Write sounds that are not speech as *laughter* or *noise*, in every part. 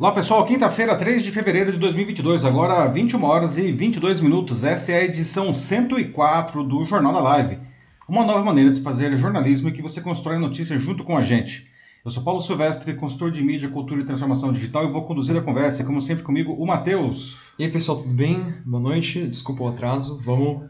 Olá pessoal, quinta-feira, 3 de fevereiro de 2022, agora 21 horas e 22 minutos. Essa é a edição 104 do Jornal da Live. Uma nova maneira de se fazer jornalismo e que você constrói notícias junto com a gente. Eu sou Paulo Silvestre, consultor de mídia, cultura e transformação digital e vou conduzir a conversa, como sempre comigo, o Matheus. E aí pessoal, tudo bem? Boa noite, desculpa o atraso, vamos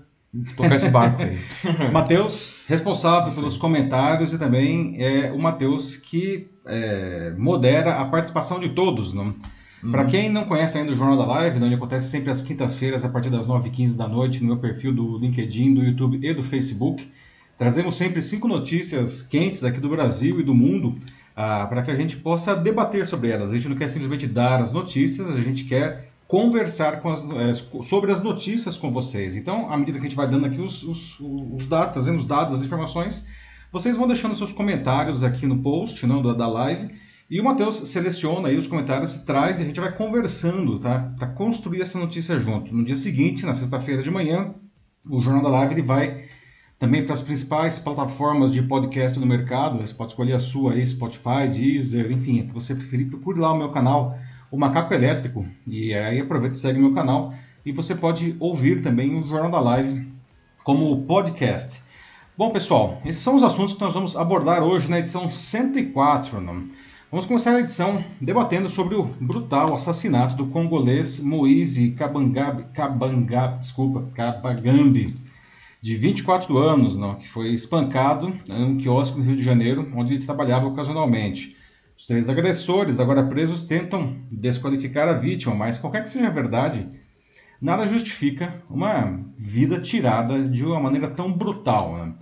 tocar esse barco aí. *laughs* Matheus, responsável Sim. pelos comentários e também é o Matheus que é, modera a participação de todos. Não? Uhum. Para quem não conhece ainda o Jornal da Live, onde acontece sempre às quintas-feiras, a partir das 9h15 da noite, no meu perfil do LinkedIn, do YouTube e do Facebook, trazemos sempre cinco notícias quentes aqui do Brasil e do mundo ah, para que a gente possa debater sobre elas. A gente não quer simplesmente dar as notícias, a gente quer conversar as, é, sobre as notícias com vocês. Então, à medida que a gente vai dando aqui os, os, os dados, trazendo os dados, as informações, vocês vão deixando seus comentários aqui no post não, da, da live. E o Matheus seleciona aí os comentários, traz e a gente vai conversando, tá? Para construir essa notícia junto. No dia seguinte, na sexta-feira de manhã, o Jornal da Live ele vai também para as principais plataformas de podcast no mercado. Você pode escolher a sua aí, Spotify, Deezer, enfim, a que você preferir. Procure lá o meu canal o Macaco Elétrico. E aí aproveita e segue meu canal. E você pode ouvir também o Jornal da Live como podcast. Bom, pessoal, esses são os assuntos que nós vamos abordar hoje na edição 104. Não? Vamos começar a edição debatendo sobre o brutal assassinato do congolês Moise Kabangabe, Kabangabe, desculpa, Kabagambi, de 24 anos, não, que foi espancado em um quiosque no Rio de Janeiro, onde ele trabalhava ocasionalmente. Os três agressores, agora presos, tentam desqualificar a vítima, mas qualquer que seja a verdade, nada justifica uma vida tirada de uma maneira tão brutal. Né?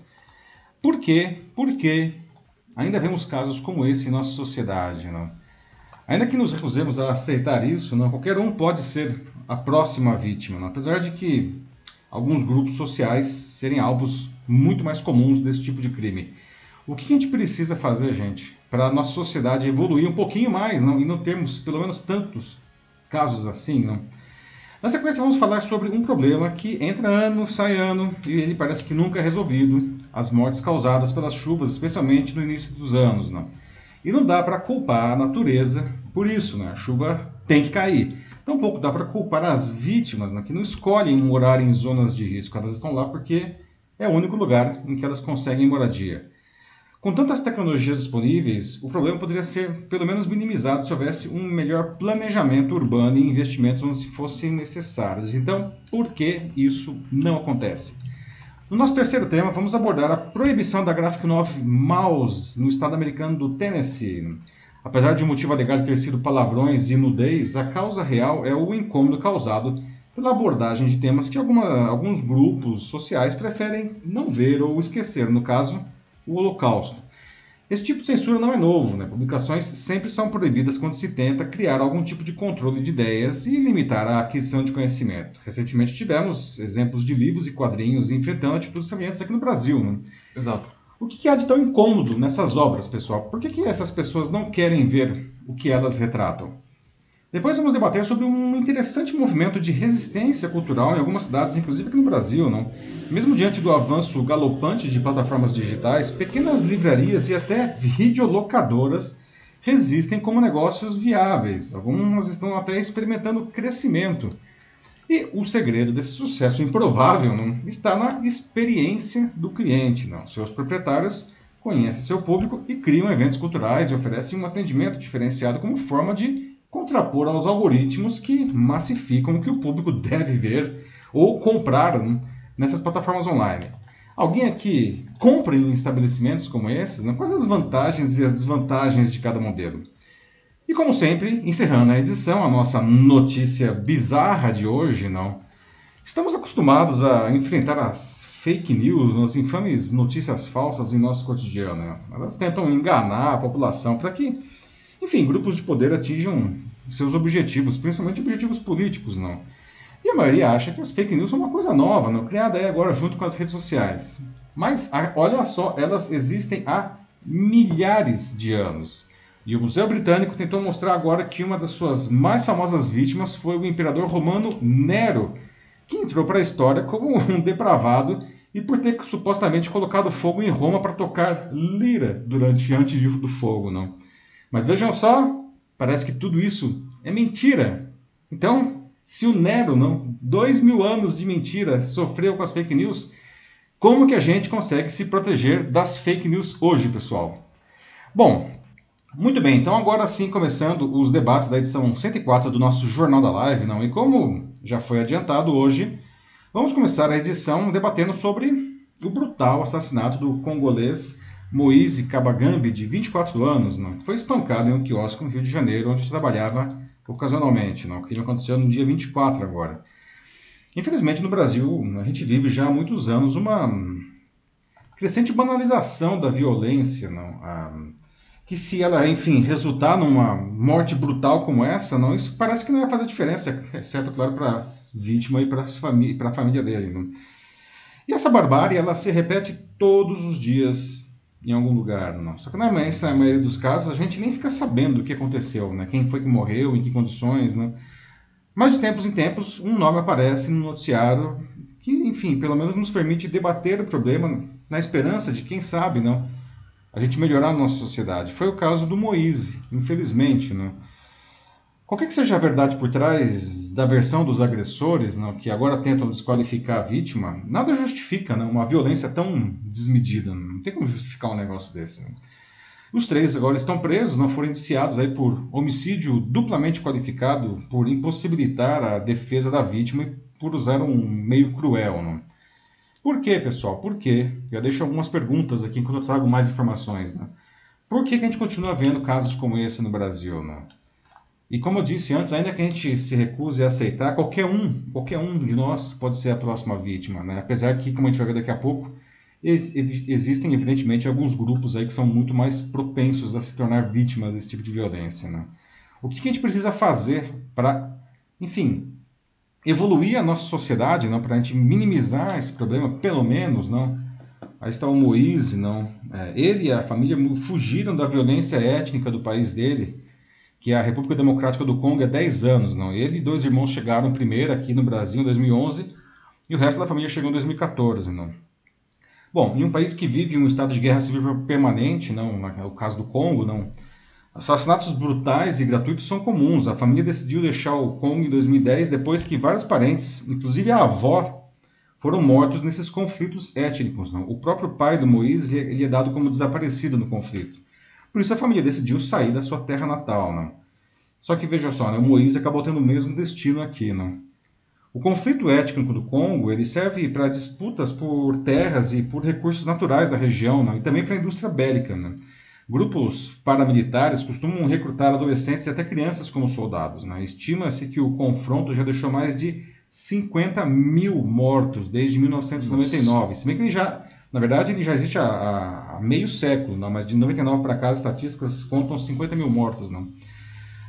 Por quê? Porque ainda vemos casos como esse em nossa sociedade. Não? Ainda que nos recusemos a aceitar isso, não, qualquer um pode ser a próxima vítima, não? apesar de que alguns grupos sociais serem alvos muito mais comuns desse tipo de crime. O que a gente precisa fazer, gente, para a nossa sociedade evoluir um pouquinho mais não? e não termos pelo menos tantos casos assim? Não? Na sequência, vamos falar sobre um problema que entra ano, sai ano e ele parece que nunca é resolvido: as mortes causadas pelas chuvas, especialmente no início dos anos. Não? E não dá para culpar a natureza por isso, né? a chuva tem que cair. Tampouco dá para culpar as vítimas né, que não escolhem morar em zonas de risco, elas estão lá porque é o único lugar em que elas conseguem moradia. Com tantas tecnologias disponíveis, o problema poderia ser pelo menos minimizado se houvesse um melhor planejamento urbano e investimentos onde se fossem necessários. Então, por que isso não acontece? No nosso terceiro tema, vamos abordar a proibição da Graphic Novel Mouse no estado americano do Tennessee. Apesar de o motivo alegado ter sido palavrões e nudez, a causa real é o incômodo causado pela abordagem de temas que alguma, alguns grupos sociais preferem não ver ou esquecer. No caso, o Holocausto. Esse tipo de censura não é novo, né? Publicações sempre são proibidas quando se tenta criar algum tipo de controle de ideias e limitar a aquisição de conhecimento. Recentemente tivemos exemplos de livros e quadrinhos enfrentando atitudes semelhantes aqui no Brasil, né? Exato. O que há de tão incômodo nessas obras, pessoal? Por que, que essas pessoas não querem ver o que elas retratam? Depois vamos debater sobre um interessante movimento de resistência cultural em algumas cidades, inclusive aqui no Brasil. Não? Mesmo diante do avanço galopante de plataformas digitais, pequenas livrarias e até videolocadoras resistem como negócios viáveis. Algumas estão até experimentando crescimento. E o segredo desse sucesso improvável não, está na experiência do cliente. Não? Seus proprietários conhecem seu público e criam eventos culturais e oferecem um atendimento diferenciado como forma de contrapor aos algoritmos que massificam o que o público *laughs* deve ver ou comprar nessas plataformas online. Alguém aqui compra em estabelecimentos como esses? Né? Quais as vantagens e as desvantagens de cada modelo? E como sempre, encerrando a edição, a nossa notícia bizarra de hoje, não? Estamos acostumados a enfrentar as fake news, as infames notícias falsas em nosso cotidiano. Né? Elas tentam enganar a população para que enfim, grupos de poder atinjam seus objetivos, principalmente objetivos políticos, não. E a maioria acha que as fake news são uma coisa nova, não criada aí agora junto com as redes sociais. Mas olha só, elas existem há milhares de anos. E o Museu Britânico tentou mostrar agora que uma das suas mais famosas vítimas foi o imperador romano Nero, que entrou para a história como um depravado e por ter supostamente colocado fogo em Roma para tocar lira durante antes do fogo, não. Mas vejam só parece que tudo isso é mentira. Então, se o Nero, não, dois mil anos de mentira, sofreu com as fake news, como que a gente consegue se proteger das fake news hoje, pessoal? Bom, muito bem, então agora sim começando os debates da edição 104 do nosso Jornal da Live, não? E como já foi adiantado hoje, vamos começar a edição debatendo sobre o brutal assassinato do congolês Moise Kabagambi, de 24 anos, não? foi espancado em um quiosque no Rio de Janeiro, onde trabalhava ocasionalmente, não? que aconteceu no dia 24 agora. Infelizmente, no Brasil, a gente vive já há muitos anos uma crescente banalização da violência, não? A, que se ela, enfim, resultar numa morte brutal como essa, não, isso parece que não vai fazer diferença, exceto, claro, para a vítima e para a família dele. Não? E essa barbárie, ela se repete todos os dias em algum lugar, não. Só que na maioria dos casos a gente nem fica sabendo o que aconteceu, né? Quem foi que morreu, em que condições, né? Mas de tempos em tempos um nome aparece no noticiário que, enfim, pelo menos nos permite debater o problema na esperança de, quem sabe, não, a gente melhorar a nossa sociedade. Foi o caso do Moise, infelizmente, não. Qualquer que seja a verdade por trás da versão dos agressores, não, que agora tentam desqualificar a vítima, nada justifica não, uma violência tão desmedida. Não tem como justificar um negócio desse. Os três agora estão presos, não foram indiciados aí por homicídio duplamente qualificado, por impossibilitar a defesa da vítima e por usar um meio cruel. Por quê, pessoal? Por quê? Eu deixo algumas perguntas aqui enquanto eu trago mais informações. Por que, que a gente continua vendo casos como esse no Brasil? E como eu disse antes, ainda que a gente se recuse a aceitar, qualquer um, qualquer um de nós pode ser a próxima vítima, né? Apesar que, como a gente vai ver daqui a pouco, ex existem evidentemente alguns grupos aí que são muito mais propensos a se tornar vítimas desse tipo de violência, né? O que, que a gente precisa fazer para, enfim, evoluir a nossa sociedade, não? Para a gente minimizar esse problema, pelo menos, não? Aí está o Moise, não? É, ele e a família fugiram da violência étnica do país dele que é a República Democrática do Congo há 10 anos. Não? Ele e dois irmãos chegaram primeiro aqui no Brasil em 2011 e o resto da família chegou em 2014. Não? Bom, em um país que vive um estado de guerra civil permanente, não, no caso do Congo, não, assassinatos brutais e gratuitos são comuns. A família decidiu deixar o Congo em 2010 depois que vários parentes, inclusive a avó, foram mortos nesses conflitos étnicos. Não? O próprio pai do Moisés ele é dado como desaparecido no conflito. Por isso a família decidiu sair da sua terra natal. Né? Só que veja só, né, o Moisés acabou tendo o mesmo destino aqui. Né? O conflito étnico do Congo ele serve para disputas por terras e por recursos naturais da região né? e também para a indústria bélica. Grupos paramilitares costumam recrutar adolescentes e até crianças como soldados. Estima-se que o confronto já deixou mais de 50 mil mortos desde 1999. Nossa. Se bem que ele já na verdade, ele já existe há, há meio século, não, mas de 99 para cá as estatísticas contam 50 mil mortos. Não.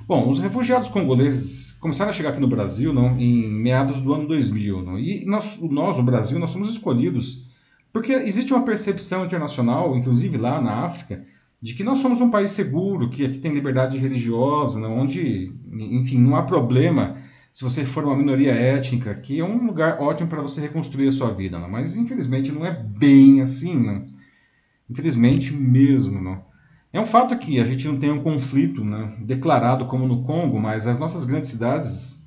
Bom, os refugiados congoleses começaram a chegar aqui no Brasil não, em meados do ano 2000. Não, e nós, nós, o Brasil, nós somos escolhidos porque existe uma percepção internacional, inclusive lá na África, de que nós somos um país seguro, que aqui tem liberdade religiosa, não, onde, enfim, não há problema se você for uma minoria étnica, que é um lugar ótimo para você reconstruir a sua vida, não? mas infelizmente não é bem assim, não? infelizmente mesmo. Não? É um fato que a gente não tem um conflito né, declarado como no Congo, mas as nossas grandes cidades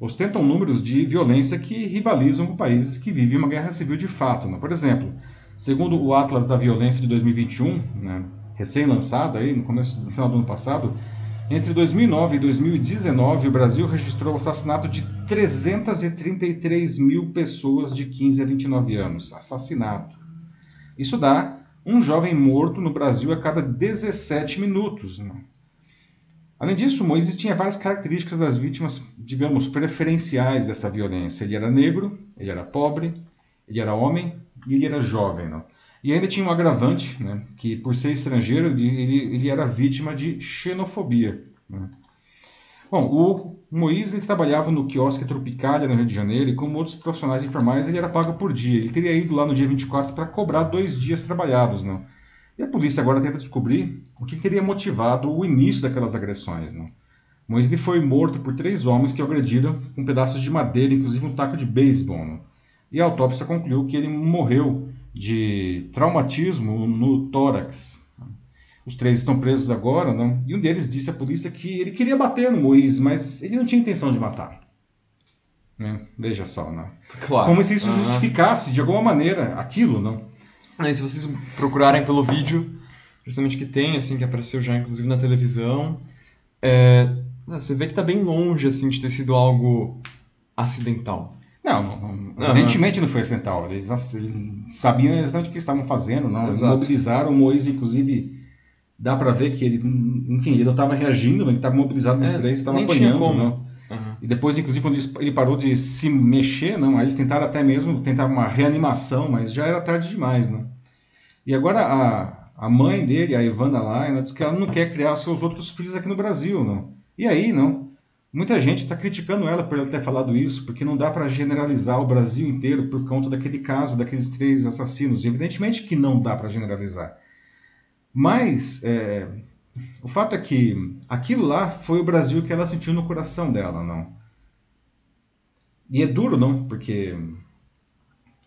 ostentam números de violência que rivalizam com países que vivem uma guerra civil de fato. Por exemplo, segundo o Atlas da Violência de 2021, né, recém-lançado aí no começo, no final do ano passado, entre 2009 e 2019, o Brasil registrou o assassinato de 333 mil pessoas de 15 a 29 anos. Assassinato. Isso dá um jovem morto no Brasil a cada 17 minutos. Né? Além disso, Moisés tinha várias características das vítimas, digamos, preferenciais dessa violência. Ele era negro, ele era pobre, ele era homem e ele era jovem. Não? E ainda tinha um agravante, né, que por ser estrangeiro, ele, ele era vítima de xenofobia. Né. Bom, o Moisés ele trabalhava no quiosque Tropicália, no Rio de Janeiro, e como outros profissionais informais, ele era pago por dia. Ele teria ido lá no dia 24 para cobrar dois dias trabalhados. Né. E a polícia agora tenta descobrir o que teria motivado o início daquelas agressões. Né. Moisés foi morto por três homens que o agrediram com pedaços de madeira, inclusive um taco de beisebol. Né. E a autópsia concluiu que ele morreu de traumatismo no tórax. os três estão presos agora, não? E um deles disse à polícia que ele queria bater no Moisés, mas ele não tinha intenção de matar. Né? Veja só, não? Claro. Como se isso justificasse de alguma maneira aquilo, não? Aí, se vocês procurarem pelo vídeo, justamente que tem, assim, que apareceu já inclusive na televisão, é, você vê que tá bem longe, assim, de ter sido algo acidental. Não, não, não evidentemente não foi acidental. Eles, eles sabiam exatamente o que estavam fazendo, não? Eles mobilizaram o Moisés, inclusive, dá para ver que ele, enfim, ele não estava reagindo, ele estava mobilizado nos é, três, estava apanhando, não? Uhum. E depois, inclusive, quando ele parou de se mexer, não, aí eles tentaram até mesmo tentar uma reanimação, mas já era tarde demais, não? E agora a, a mãe dele, a Ivana lá, ela diz que ela não quer criar seus outros filhos aqui no Brasil, não? E aí, não? Muita gente está criticando ela por ela ter falado isso, porque não dá para generalizar o Brasil inteiro por conta daquele caso, daqueles três assassinos. Evidentemente que não dá para generalizar. Mas é, o fato é que aquilo lá foi o Brasil que ela sentiu no coração dela, não? E é duro, não? Porque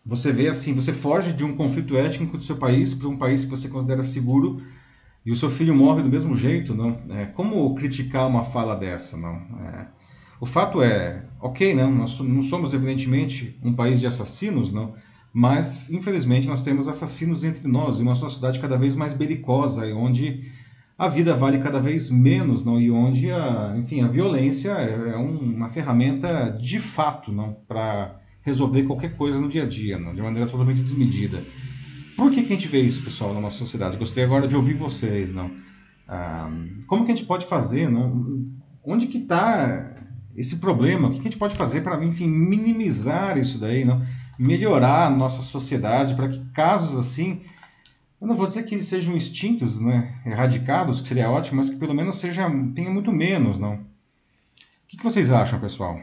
você vê assim, você foge de um conflito étnico do seu país para um país que você considera seguro e o seu filho morre do mesmo jeito, não? É, como criticar uma fala dessa, não? É, o fato é, ok, não, nós não somos evidentemente um país de assassinos, não? Mas infelizmente nós temos assassinos entre nós e uma sociedade cada vez mais belicosa, e onde a vida vale cada vez menos, não? E onde a, enfim, a violência é, é uma ferramenta de fato, não, para resolver qualquer coisa no dia a dia, não? De maneira totalmente desmedida. Por que, que a gente vê isso, pessoal, na nossa sociedade? Gostaria agora de ouvir vocês, não? Ah, como que a gente pode fazer, não? Onde que está esse problema? O que, que a gente pode fazer para, enfim, minimizar isso daí, não? Melhorar a nossa sociedade para que casos assim, eu não vou dizer que eles sejam extintos, né? Erradicados, que seria ótimo, mas que pelo menos seja, tenha muito menos, não? O que, que vocês acham, pessoal?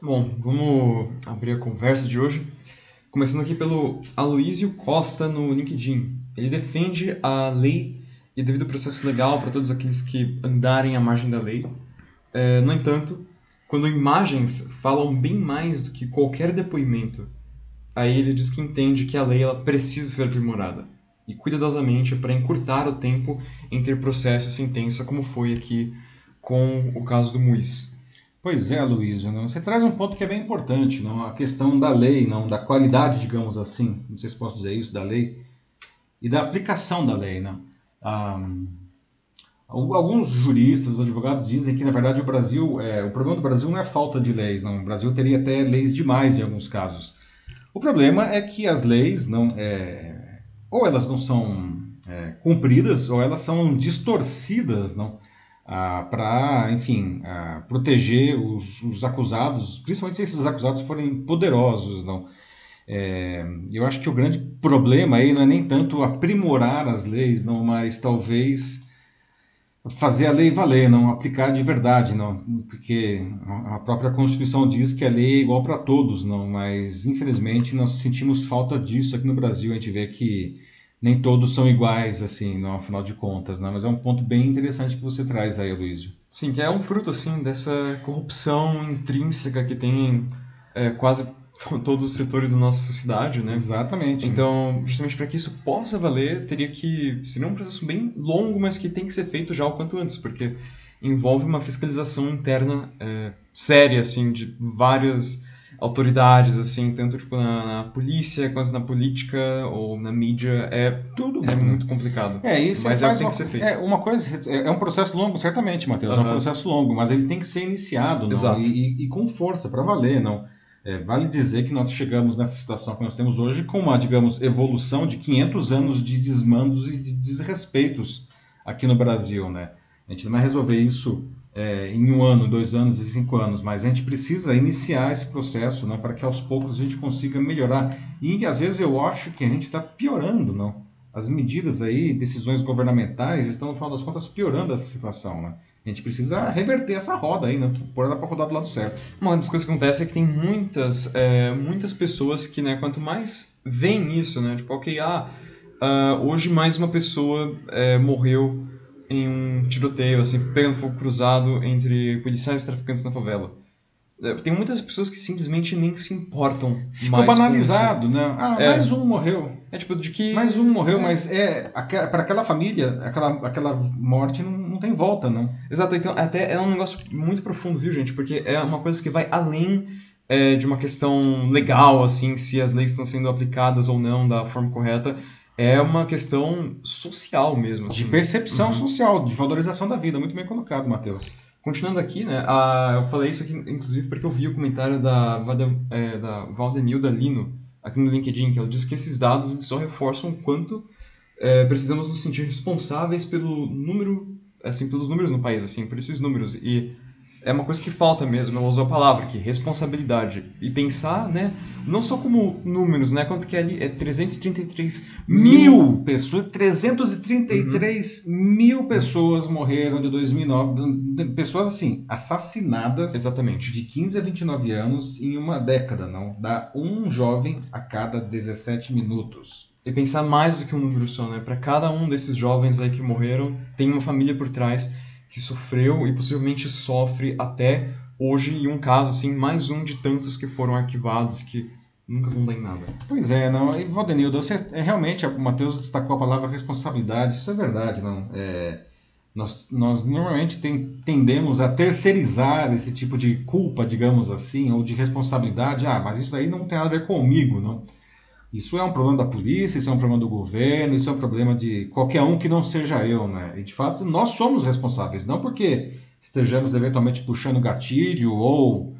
Bom, vamos abrir a conversa de hoje. Começando aqui pelo Aloísio Costa no LinkedIn. Ele defende a lei e devido processo legal para todos aqueles que andarem à margem da lei. É, no entanto, quando imagens falam bem mais do que qualquer depoimento, aí ele diz que entende que a lei ela precisa ser aprimorada e cuidadosamente para encurtar o tempo entre processo e sentença, como foi aqui com o caso do Muiz. Pois é, Luísa, não? você traz um ponto que é bem importante, não? a questão da lei, não, da qualidade, digamos assim, não sei se posso dizer isso, da lei, e da aplicação da lei. Não? Ah, alguns juristas, advogados dizem que, na verdade, o Brasil, é, o problema do Brasil não é falta de leis, não. o Brasil teria até leis demais em alguns casos. O problema é que as leis, não, é, ou elas não são é, cumpridas, ou elas são distorcidas, não, ah, para, enfim, ah, proteger os, os, acusados, principalmente se esses acusados forem poderosos, não. É, eu acho que o grande problema aí não é nem tanto aprimorar as leis, não, mas talvez fazer a lei valer, não aplicar de verdade, não, porque a própria Constituição diz que a lei é igual para todos, não, mas infelizmente nós sentimos falta disso aqui no Brasil. A gente vê que nem todos são iguais, assim, no final de contas, né? Mas é um ponto bem interessante que você traz aí, Luísio. Sim, que é um fruto, assim, dessa corrupção intrínseca que tem é, quase todos os setores da nossa sociedade, né? Exatamente. Então, justamente para que isso possa valer, teria que seria um processo bem longo, mas que tem que ser feito já o quanto antes, porque envolve uma fiscalização interna é, séria, assim, de várias autoridades, assim, tanto tipo, na, na, polícia quanto na política ou na mídia, é tudo é muito complicado. É, isso mas é o que tem que ser feito. É, uma coisa, é, é um processo longo, certamente, Matheus, uhum. é um processo longo, mas ele tem que ser iniciado, não? E, e, e, com força, para valer, não? É, vale dizer que nós chegamos nessa situação que nós temos hoje com uma, digamos, evolução de 500 anos de desmandos e de desrespeitos aqui no Brasil, né? A gente não vai resolver isso é, em um ano, dois anos e cinco anos, mas a gente precisa iniciar esse processo né, para que aos poucos a gente consiga melhorar. E às vezes eu acho que a gente está piorando, não? As medidas aí, decisões governamentais, estão, no final das contas, piorando essa situação, né? A gente precisa reverter essa roda aí, né? Pôr ela rodar do lado certo. Uma das coisas que acontece é que tem muitas, é, muitas pessoas que, né, quanto mais veem isso, né? Tipo, ok, ah, uh, hoje mais uma pessoa é, morreu em um tiroteio, assim, pegando fogo cruzado entre policiais e traficantes na favela. é, tem muitas pessoas que simplesmente nem se importam Ficou mais banalizado, né? Ah, É. mais um morreu. É tipo de que Mais um morreu, mas é para aquela família, aquela, aquela morte não, não tem volta, não. Exato, então até é um negócio muito profundo, viu, gente? Porque é uma coisa que vai além é, de uma questão legal, assim, se as leis estão sendo aplicadas ou não da forma correta. É uma questão social mesmo. De assim. percepção Uhum. social, de valorização da vida. Muito bem colocado, Matheus. Continuando aqui, né? a- eu falei isso aqui, inclusive, porque eu vi o comentário da, é, da Valdenilda Lino aqui no LinkedIn, que ela diz que esses dados só reforçam o quanto é, precisamos nos sentir responsáveis pelo número, assim, pelos números no país, assim, por esses números. E é uma coisa que falta mesmo, ela usou a palavra, que responsabilidade. E pensar, né, não só como números, né, quanto que é ali é 333 mil Mil pessoas, 333 mil pessoas morreram de 2009. Pessoas, assim, assassinadas Exatamente. de 15 a 29 anos em uma década, não? Dá um jovem a cada 17 minutos. E pensar mais do que um número só, né? Para cada um desses jovens aí que morreram, tem uma família por trás que sofreu e possivelmente sofre até hoje, e um caso, assim, mais um de tantos que foram arquivados que nunca vão dar em nada. Pois é, não. E Valdenildo, você é, realmente, o Matheus destacou a palavra responsabilidade, isso é verdade, não. É, nós, nós normalmente tem- tendemos a terceirizar esse tipo de culpa, digamos assim, ou de responsabilidade. Ah, mas isso aí não tem nada a ver comigo, não. Isso é um problema da polícia, isso é um problema do governo, isso é um problema de qualquer um que não seja eu, né? E de fato, nós somos responsáveis, não porque estejamos eventualmente puxando gatilho ou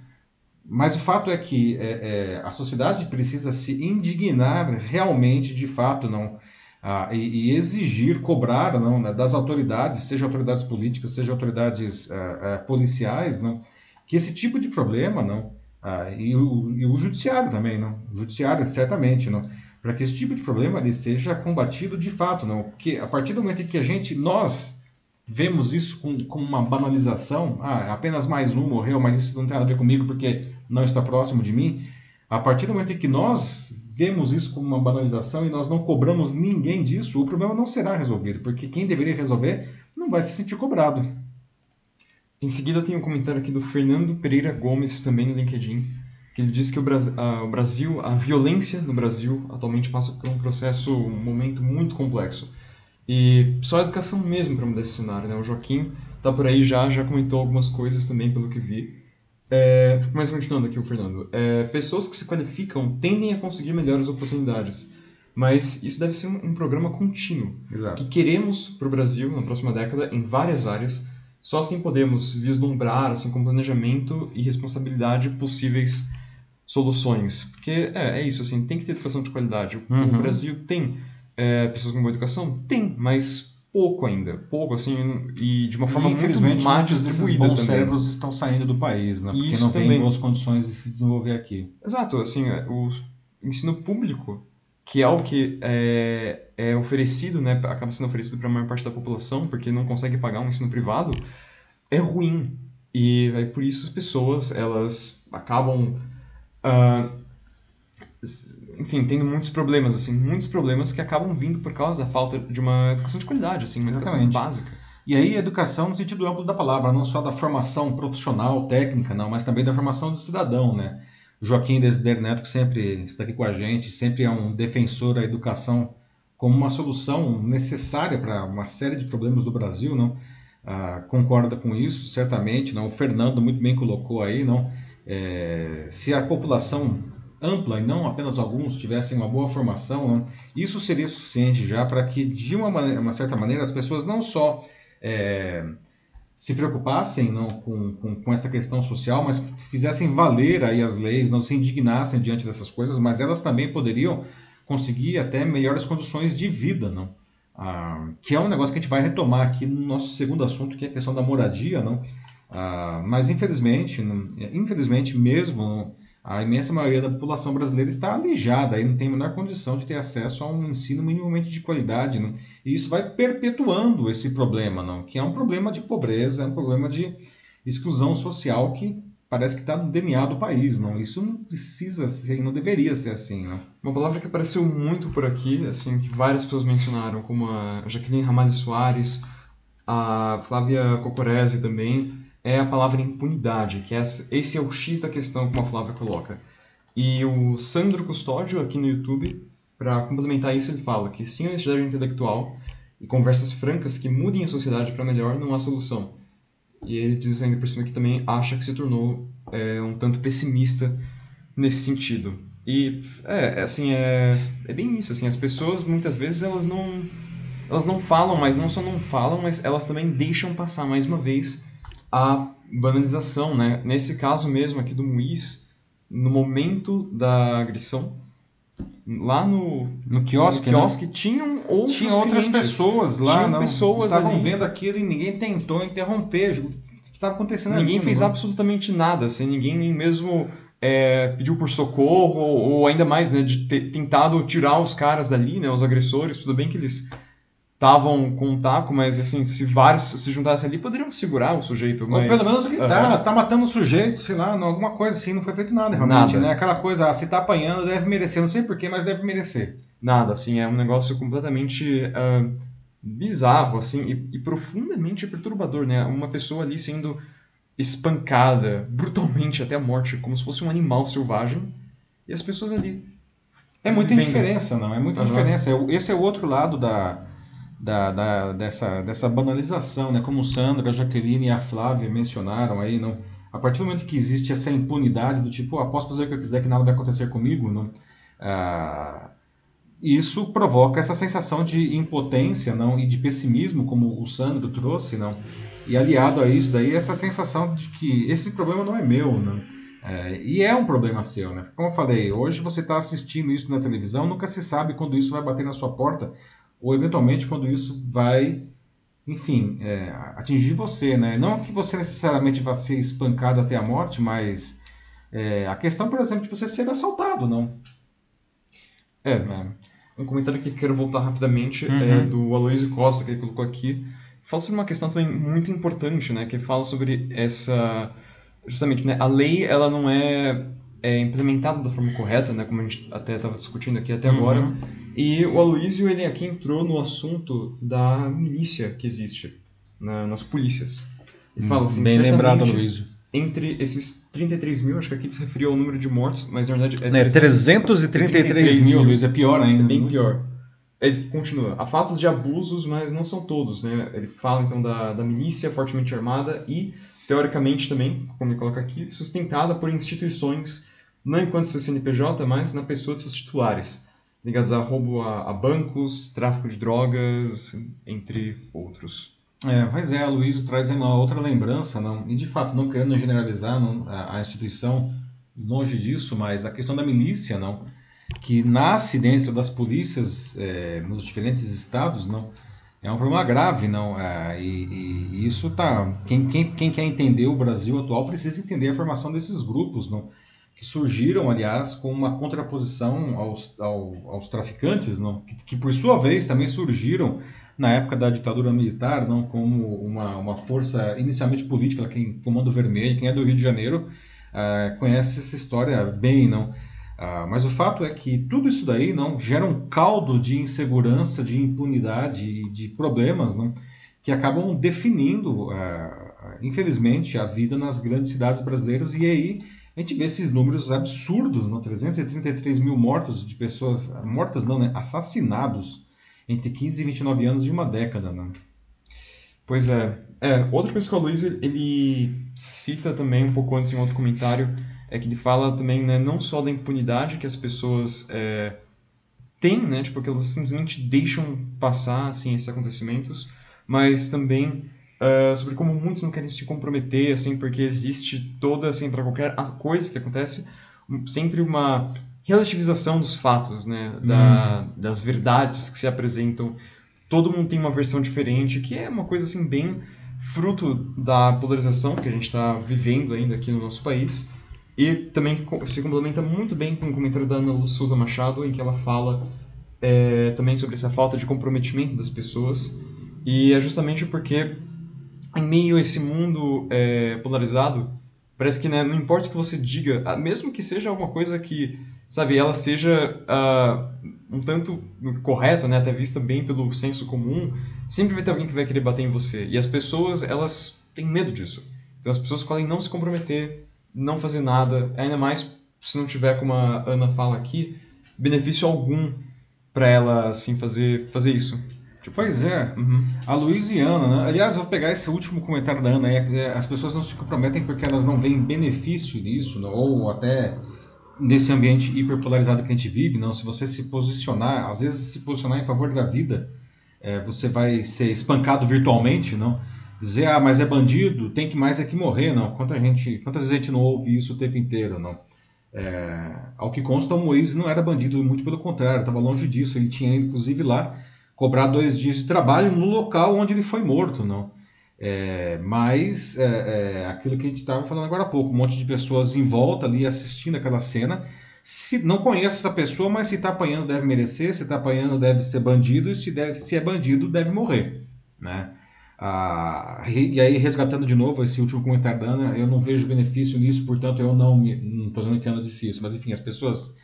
mas o fato é que é, é, a sociedade precisa se indignar realmente, de fato, não, ah, e, e exigir, cobrar, não, né, das autoridades, seja autoridades políticas, seja autoridades ah, ah, policiais, não, que esse tipo de problema, não, ah, e, o, e o judiciário também, não, o judiciário certamente, não, para que esse tipo de problema ele seja combatido de fato, não, porque a partir do momento em que a gente, nós vemos isso com, com uma banalização, ah, apenas mais um morreu, mas isso não tem nada a ver comigo porque não está próximo de mim. A partir do momento em que nós vemos isso como uma banalização e nós não cobramos ninguém disso, o problema não será resolvido, porque quem deveria resolver não vai se sentir cobrado. Em seguida tem um comentário aqui do Fernando Pereira Gomes, também no LinkedIn, que ele diz que o, ah, o Brasil, a violência no Brasil atualmente passa por um processo, um momento muito complexo. E só a educação mesmo para mudar esse cenário, né? O Joaquim tá por aí já, já comentou algumas coisas também, pelo que vi. É, mas continuando aqui o Fernando. É, pessoas que se qualificam tendem a conseguir melhores oportunidades, mas isso deve ser um, um programa contínuo Exato. que queremos para o Brasil na próxima década em várias áreas. Só assim podemos vislumbrar, assim, com planejamento e responsabilidade, possíveis soluções. Porque é, é isso, assim, tem que ter educação de qualidade. O, o Uhum. Brasil tem é, pessoas com boa educação? Tem, mas pouco ainda. Pouco, assim, e de uma forma muito Infelizmente, má muitos desses distribuída bons também. cérebros estão saindo do país, né? Porque Isso não tem também. boas condições de se desenvolver aqui. Exato, assim, é, o ensino público, que é o que é, é oferecido, né, acaba sendo oferecido para a maior parte da população, porque não consegue pagar um ensino privado, é ruim. E aí, por isso as pessoas, elas acabam, s- enfim, tendo muitos problemas, assim, muitos problemas que acabam vindo por causa da falta de uma educação de qualidade, assim, uma educação Exatamente. básica. E aí, educação no sentido amplo da palavra, não só da formação profissional, técnica, não, mas também da formação do cidadão, né? Joaquim Desider Neto, que sempre está aqui com a gente, sempre é um defensor da educação como uma solução necessária para uma série de problemas do Brasil, não? Ah, concorda com isso, certamente, não? O Fernando muito bem colocou aí, não? É, se a população ampla e não apenas alguns tivessem uma boa formação, não? isso seria suficiente já para que, de uma, maneira, uma certa maneira, as pessoas não só é, se preocupassem não, com, com, com essa questão social, mas fizessem valer aí as leis, não se indignassem diante dessas coisas, mas elas também poderiam conseguir até melhores condições de vida, não? Ah, que é um negócio que a gente vai retomar aqui no nosso segundo assunto, que é a questão da moradia, não? Ah, mas infelizmente, infelizmente mesmo, a imensa maioria da população brasileira está alijada e não tem a menor condição de ter acesso a um ensino minimamente de qualidade, não? E isso vai perpetuando esse problema, não? Que é um problema de pobreza, é um problema de exclusão social que parece que está no DNA do país, não? Isso não precisa ser, não deveria ser assim, não? Uma palavra que apareceu muito por aqui, assim, que várias pessoas mencionaram, como a Jaqueline Ramalho Soares, a Flávia Cocorese também, é a palavra impunidade, que é esse é o X da questão como a Flávia coloca. E o Sandro Custódio, aqui no YouTube, para complementar isso, ele fala que sem honestidade intelectual e conversas francas que mudem a sociedade para melhor, não há solução. E ele diz ainda por cima que também acha que se tornou é, um tanto pessimista nesse sentido. E, é, assim, é, é bem isso, assim, as pessoas, muitas vezes, elas não, elas não falam, mas não só não falam, mas elas também deixam passar, mais uma vez, a banalização, né? Nesse caso mesmo aqui do Muiz, no momento da agressão, lá no, no quiosque, no quiosque né? tinham outros Tinha outras clientes, pessoas lá, tinham não, pessoas estavam ali. vendo aquilo e ninguém tentou interromper. O que estava acontecendo Ninguém ali, fez né? absolutamente nada, assim, ninguém nem mesmo é, pediu por socorro, ou, ou ainda mais, né, de ter tentado tirar os caras dali, né, os agressores, tudo bem que eles estavam com um taco, mas assim, se vários se juntassem ali, poderiam segurar o sujeito, Ou mas... pelo menos gritar, Aham. tá matando o sujeito, sei lá, alguma coisa assim, não foi feito nada realmente, Nada. né? Aquela coisa, ah, se tá apanhando, deve merecer, não sei porquê, mas deve merecer. Nada, assim, é um negócio completamente ah, bizarro, assim, e, e profundamente perturbador, né? Uma pessoa ali sendo espancada brutalmente até a morte, como se fosse um animal selvagem, e as pessoas ali. É muita vivendo. indiferença, não, é muita Aham. indiferença. É Esse é o outro lado da, da, da- dessa, dessa banalização, né? Como Sandra, a Jaqueline e a Flávia mencionaram aí, não? A partir do momento que existe essa impunidade do tipo, ah, posso fazer o que eu quiser que nada vai acontecer comigo, não? Ah, isso provoca essa sensação de impotência, não? E de pessimismo, como o Sandro trouxe, não? E aliado a isso daí, essa sensação de que esse problema não é meu, não? É, e é um problema seu, né? Como eu falei, hoje você está assistindo isso na televisão, nunca se sabe quando isso vai bater na sua porta, ou eventualmente quando isso vai, enfim, é, atingir você, né? Não que você necessariamente vá ser espancado até a morte, mas é, a questão, por exemplo, de você ser assaltado, não? É, né? um comentário que quero voltar rapidamente Uhum. é do Aloysio Costa, que ele colocou aqui. Fala sobre uma questão também muito importante, né? Que fala sobre essa... Justamente, né? A lei, ela não é, é implementada da forma correta, né? Como a gente até estava discutindo aqui até Uhum. agora. E o Aloysio, ele aqui entrou no assunto da milícia que existe na- nas polícias. Ele fala assim, Bem lembrado, Luiz. Entre esses 33 mil, acho que aqui se referiu ao número de mortos, mas na verdade é É, 333 mil, Luiz, é pior ainda. é bem pior. Ele continua. Há fatos de abusos, mas não são todos, né? Ele fala então da, da milícia fortemente armada e, teoricamente também, como ele coloca aqui, sustentada por instituições, não enquanto seu CNPJ, mas na pessoa de seus titulares, ligados a roubo a, a bancos, tráfico de drogas, entre outros. É, pois é, Luiz traz uma outra lembrança, não, e de fato, não querendo generalizar não, a, a instituição, longe disso, mas a questão da milícia, não, que nasce dentro das polícias é, nos diferentes estados, não, é um problema grave, não, é, e- e isso tá, quem, quem, quem quer entender o Brasil atual precisa entender a formação desses grupos, não, que surgiram, aliás, com uma contraposição aos, ao- aos traficantes, não, que, que por sua vez também surgiram na época da ditadura militar, não como uma, uma força inicialmente política, quem Comando Vermelho, quem é do Rio de Janeiro, ah, conhece essa história bem, não? Ah, mas o fato é que tudo isso daí não gera um caldo de insegurança, de impunidade de problemas, não? Que acabam definindo, ah, infelizmente, a vida nas grandes cidades brasileiras e aí a gente vê esses números absurdos, não? 333 mil mortos de pessoas mortas, não, né? Assassinados entre 15 e 29 anos de uma década, né? Pois é. É, outra coisa que o Aloysio, ele cita também um pouco antes em outro comentário, é que ele fala também, né, não só da impunidade que as pessoas é, têm, né, tipo, que elas simplesmente deixam passar, assim, esses acontecimentos, mas também é, sobre como muitos não querem se comprometer, assim, porque existe toda, assim, para qualquer coisa que acontece, um- sempre uma relativização dos fatos, né, da, das verdades que se apresentam todo mundo tem uma versão diferente, que é uma coisa assim bem fruto da polarização que a gente está vivendo ainda aqui no nosso país. E também se complementa muito bem com o comentário da Ana Luz Souza Machado, em que ela fala é, também sobre essa falta de comprometimento das pessoas. E é justamente porque, em meio a esse mundo é, polarizado, parece que né, não importa o que você diga, ah, mesmo que seja alguma coisa que, sabe, ela seja ah, um tanto correta, né, até vista bem pelo senso comum, sempre vai ter alguém que vai querer bater em você. E as pessoas, elas têm medo disso. Então as pessoas escolhem não se comprometer, não fazer nada, ainda mais se não tiver, como a Ana fala aqui, benefício algum para ela assim fazer fazer isso. Tipo, pois é. Uhum. A Louisiana, né? Aliás, eu vou pegar esse último comentário da Ana. É, as pessoas não se comprometem porque elas não veem benefício nisso, né? ou até nesse ambiente hiperpolarizado que a gente vive, não. Se você se posicionar, às vezes se posicionar em favor da vida, é, você vai ser espancado virtualmente, não? Dizer, ah, mas é bandido, tem que mais é que morrer, não. Quanta gente, quantas vezes a gente não ouve isso o tempo inteiro, não? É, ao que consta, o Moisés não era bandido, muito pelo contrário, estava longe disso. Ele tinha, inclusive, lá cobrar dois dias de trabalho no local onde ele foi morto, não. É, mas é, é, aquilo que a gente estava falando agora há pouco, um monte de pessoas em volta ali assistindo aquela cena. Se não conhece essa pessoa, mas se está apanhando deve merecer, se está apanhando deve ser bandido, e se, deve, se é bandido deve morrer, né? Ah, e aí, resgatando de novo esse último comentário da Ana, eu não vejo benefício nisso, portanto eu não estou dizendo que Ana disse isso, mas enfim, as pessoas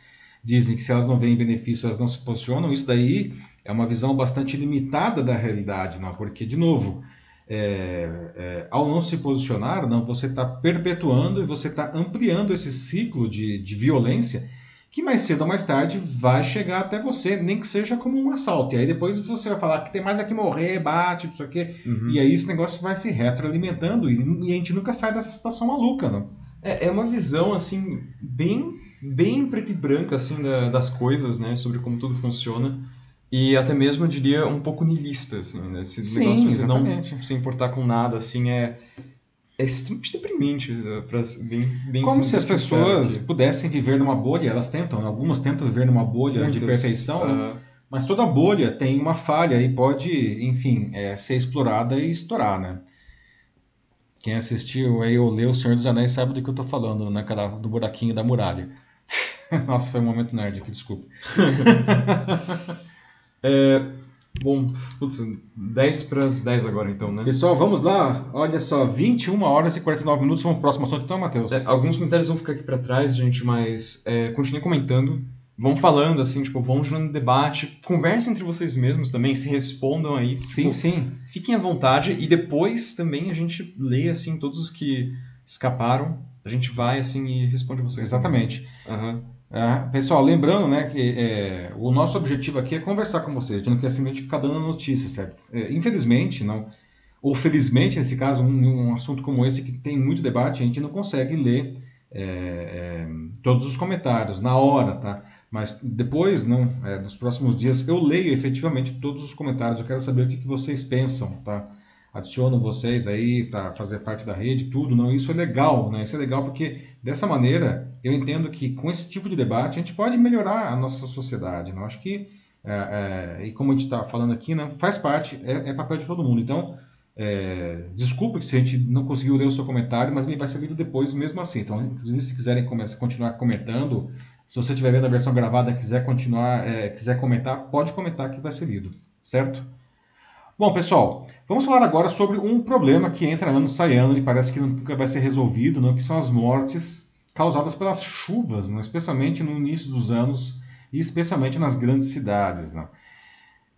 dizem que se elas não veem benefício, elas não se posicionam, isso daí é uma visão bastante limitada da realidade, não? porque, de novo, é, é, ao não se posicionar, não, você está perpetuando e você está ampliando esse ciclo de, de violência que mais cedo ou mais tarde vai chegar até você, nem que seja como um assalto. E aí depois você vai falar que tem mais aqui morrer, bate, isso aqui. Uhum. E aí esse negócio vai se retroalimentando e, e, a gente nunca sai dessa situação maluca, não? É, é uma visão, assim, bem, bem preto e branca, assim, da, das coisas, né? Sobre como tudo funciona. E até mesmo, eu diria, um pouco niilista, assim, né? Esse Sim, negócio de você exatamente. não se importar com nada, assim, é, é extremamente deprimente, né, pra, bem, bem Como se as pessoas aqui. pudessem viver numa bolha, elas tentam, algumas tentam viver numa bolha Muitas, de perfeição, uh... mas toda bolha tem uma falha e pode, enfim, é, ser explorada e estourar, né? Quem assistiu aí ou leu O Senhor dos Anéis sabe do que eu tô falando, naquela, do buraquinho da muralha. *laughs* Nossa, foi um momento nerd aqui, desculpa. *laughs* É, bom, putz, 10 para as 10 agora então, né? Pessoal, vamos lá. Olha só, 21 horas e 49 minutos. Vamos pro próximo assunto então, Matheus. É, alguns comentários vão ficar aqui para trás, gente, mas é, continue comentando. Vão falando, assim, tipo, vão gerando debate. Conversem entre vocês mesmos também, se respondam aí. Sim, tipo, sim. Fiquem à vontade e depois também a gente lê, assim, todos os que escaparam. A gente vai, assim, e responde vocês. Exatamente. Aham. Uhum. É, pessoal, lembrando né, que é, o nosso objetivo aqui é conversar com vocês, a gente não quer simplesmente ficar dando notícias, certo? É, infelizmente, não, ou felizmente, nesse caso, um, um, assunto como esse que tem muito debate, a gente não consegue ler é, é, todos os comentários na hora, tá? Mas depois, não, é, nos próximos dias, eu leio efetivamente todos os comentários, eu quero saber o que, que vocês pensam, tá? adicionam vocês aí para fazer parte da rede, tudo, não, isso é legal, né? Isso é legal porque dessa maneira eu entendo que com esse tipo de debate a gente pode melhorar a nossa sociedade, não? Acho que é, é, e como a gente está falando aqui, né, faz parte, é, é, papel de todo mundo. Então, é, desculpa se a gente não conseguiu ler o seu comentário, mas ele vai ser lido depois mesmo assim. Então, inclusive, se quiserem começar, continuar comentando, se você estiver vendo a versão gravada quiser continuar, é, quiser comentar, pode comentar que vai ser lido, certo? Bom, pessoal, vamos falar agora sobre um problema que entra ano sai ano e parece que nunca vai ser resolvido, não? que são as mortes causadas pelas chuvas, não? especialmente no início dos anos e especialmente nas grandes cidades. Não?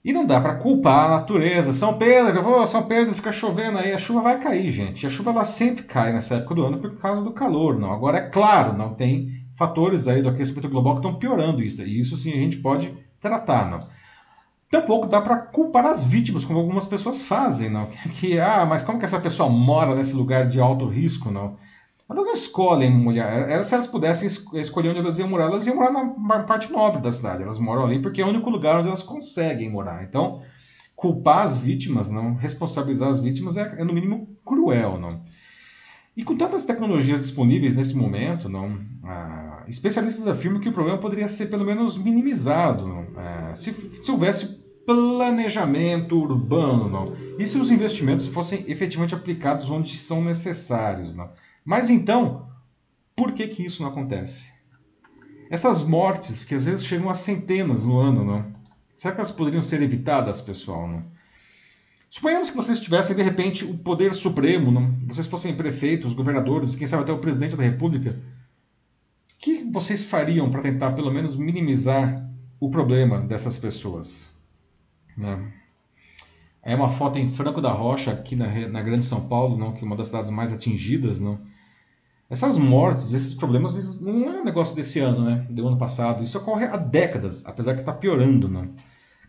E não dá para culpar a natureza. São Pedro, oh, São Pedro fica chovendo aí, a chuva vai cair, gente. A chuva ela sempre cai nessa época do ano por causa do calor. Não? Agora, é claro, não tem fatores aí do aquecimento global que estão piorando isso. E isso sim a gente pode tratar. Não? Tampouco dá para culpar as vítimas, como algumas pessoas fazem, não? *laughs* Que, ah, mas como que essa pessoa mora nesse lugar de alto risco, não? Elas não escolhem morar. Elas, se elas pudessem escolher onde elas iam morar, elas iam morar na parte nobre da cidade. Elas moram ali porque é o único lugar onde elas conseguem morar. Então, culpar as vítimas, não, responsabilizar as vítimas é, é no mínimo cruel, não. E com tantas tecnologias disponíveis nesse momento, não, ah, especialistas afirmam que o problema poderia ser pelo menos minimizado não, ah, se, se houvesse planejamento urbano não, e se os investimentos fossem efetivamente aplicados onde são necessários. Não. Mas então, por que, que isso não acontece? Essas mortes, que às vezes chegam a centenas no ano, não? será que elas poderiam ser evitadas, pessoal? Não? Suponhamos que vocês tivessem, de repente, o poder supremo, não? vocês fossem prefeitos, governadores, quem sabe até o presidente da república. O que vocês fariam para tentar, pelo menos, minimizar o problema dessas pessoas? Né? É uma foto em Franco da Rocha, aqui na, na Grande São Paulo, não, que é uma das cidades mais atingidas. Não. Essas mortes, esses problemas, não é um negócio desse ano, né? Do ano passado. Isso ocorre há décadas, apesar que está piorando. Não.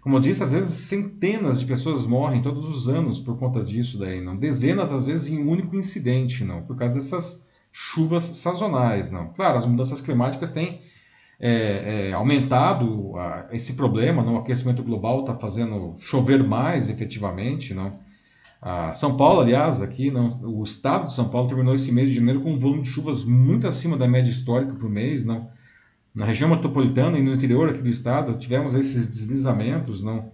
Como eu disse, às vezes centenas de pessoas morrem todos os anos por conta disso daí, não. Dezenas, às vezes, em um único incidente, não. Por causa dessas chuvas sazonais, não. Claro, as mudanças climáticas têm é, é, aumentado a, esse problema, não? o aquecimento global está fazendo chover mais efetivamente. Não? A São Paulo, aliás, aqui, não, o estado de São Paulo terminou esse mês de janeiro com um volume de chuvas muito acima da média histórica para o mês. Não? Na região metropolitana e no interior aqui do estado, tivemos esses deslizamentos não?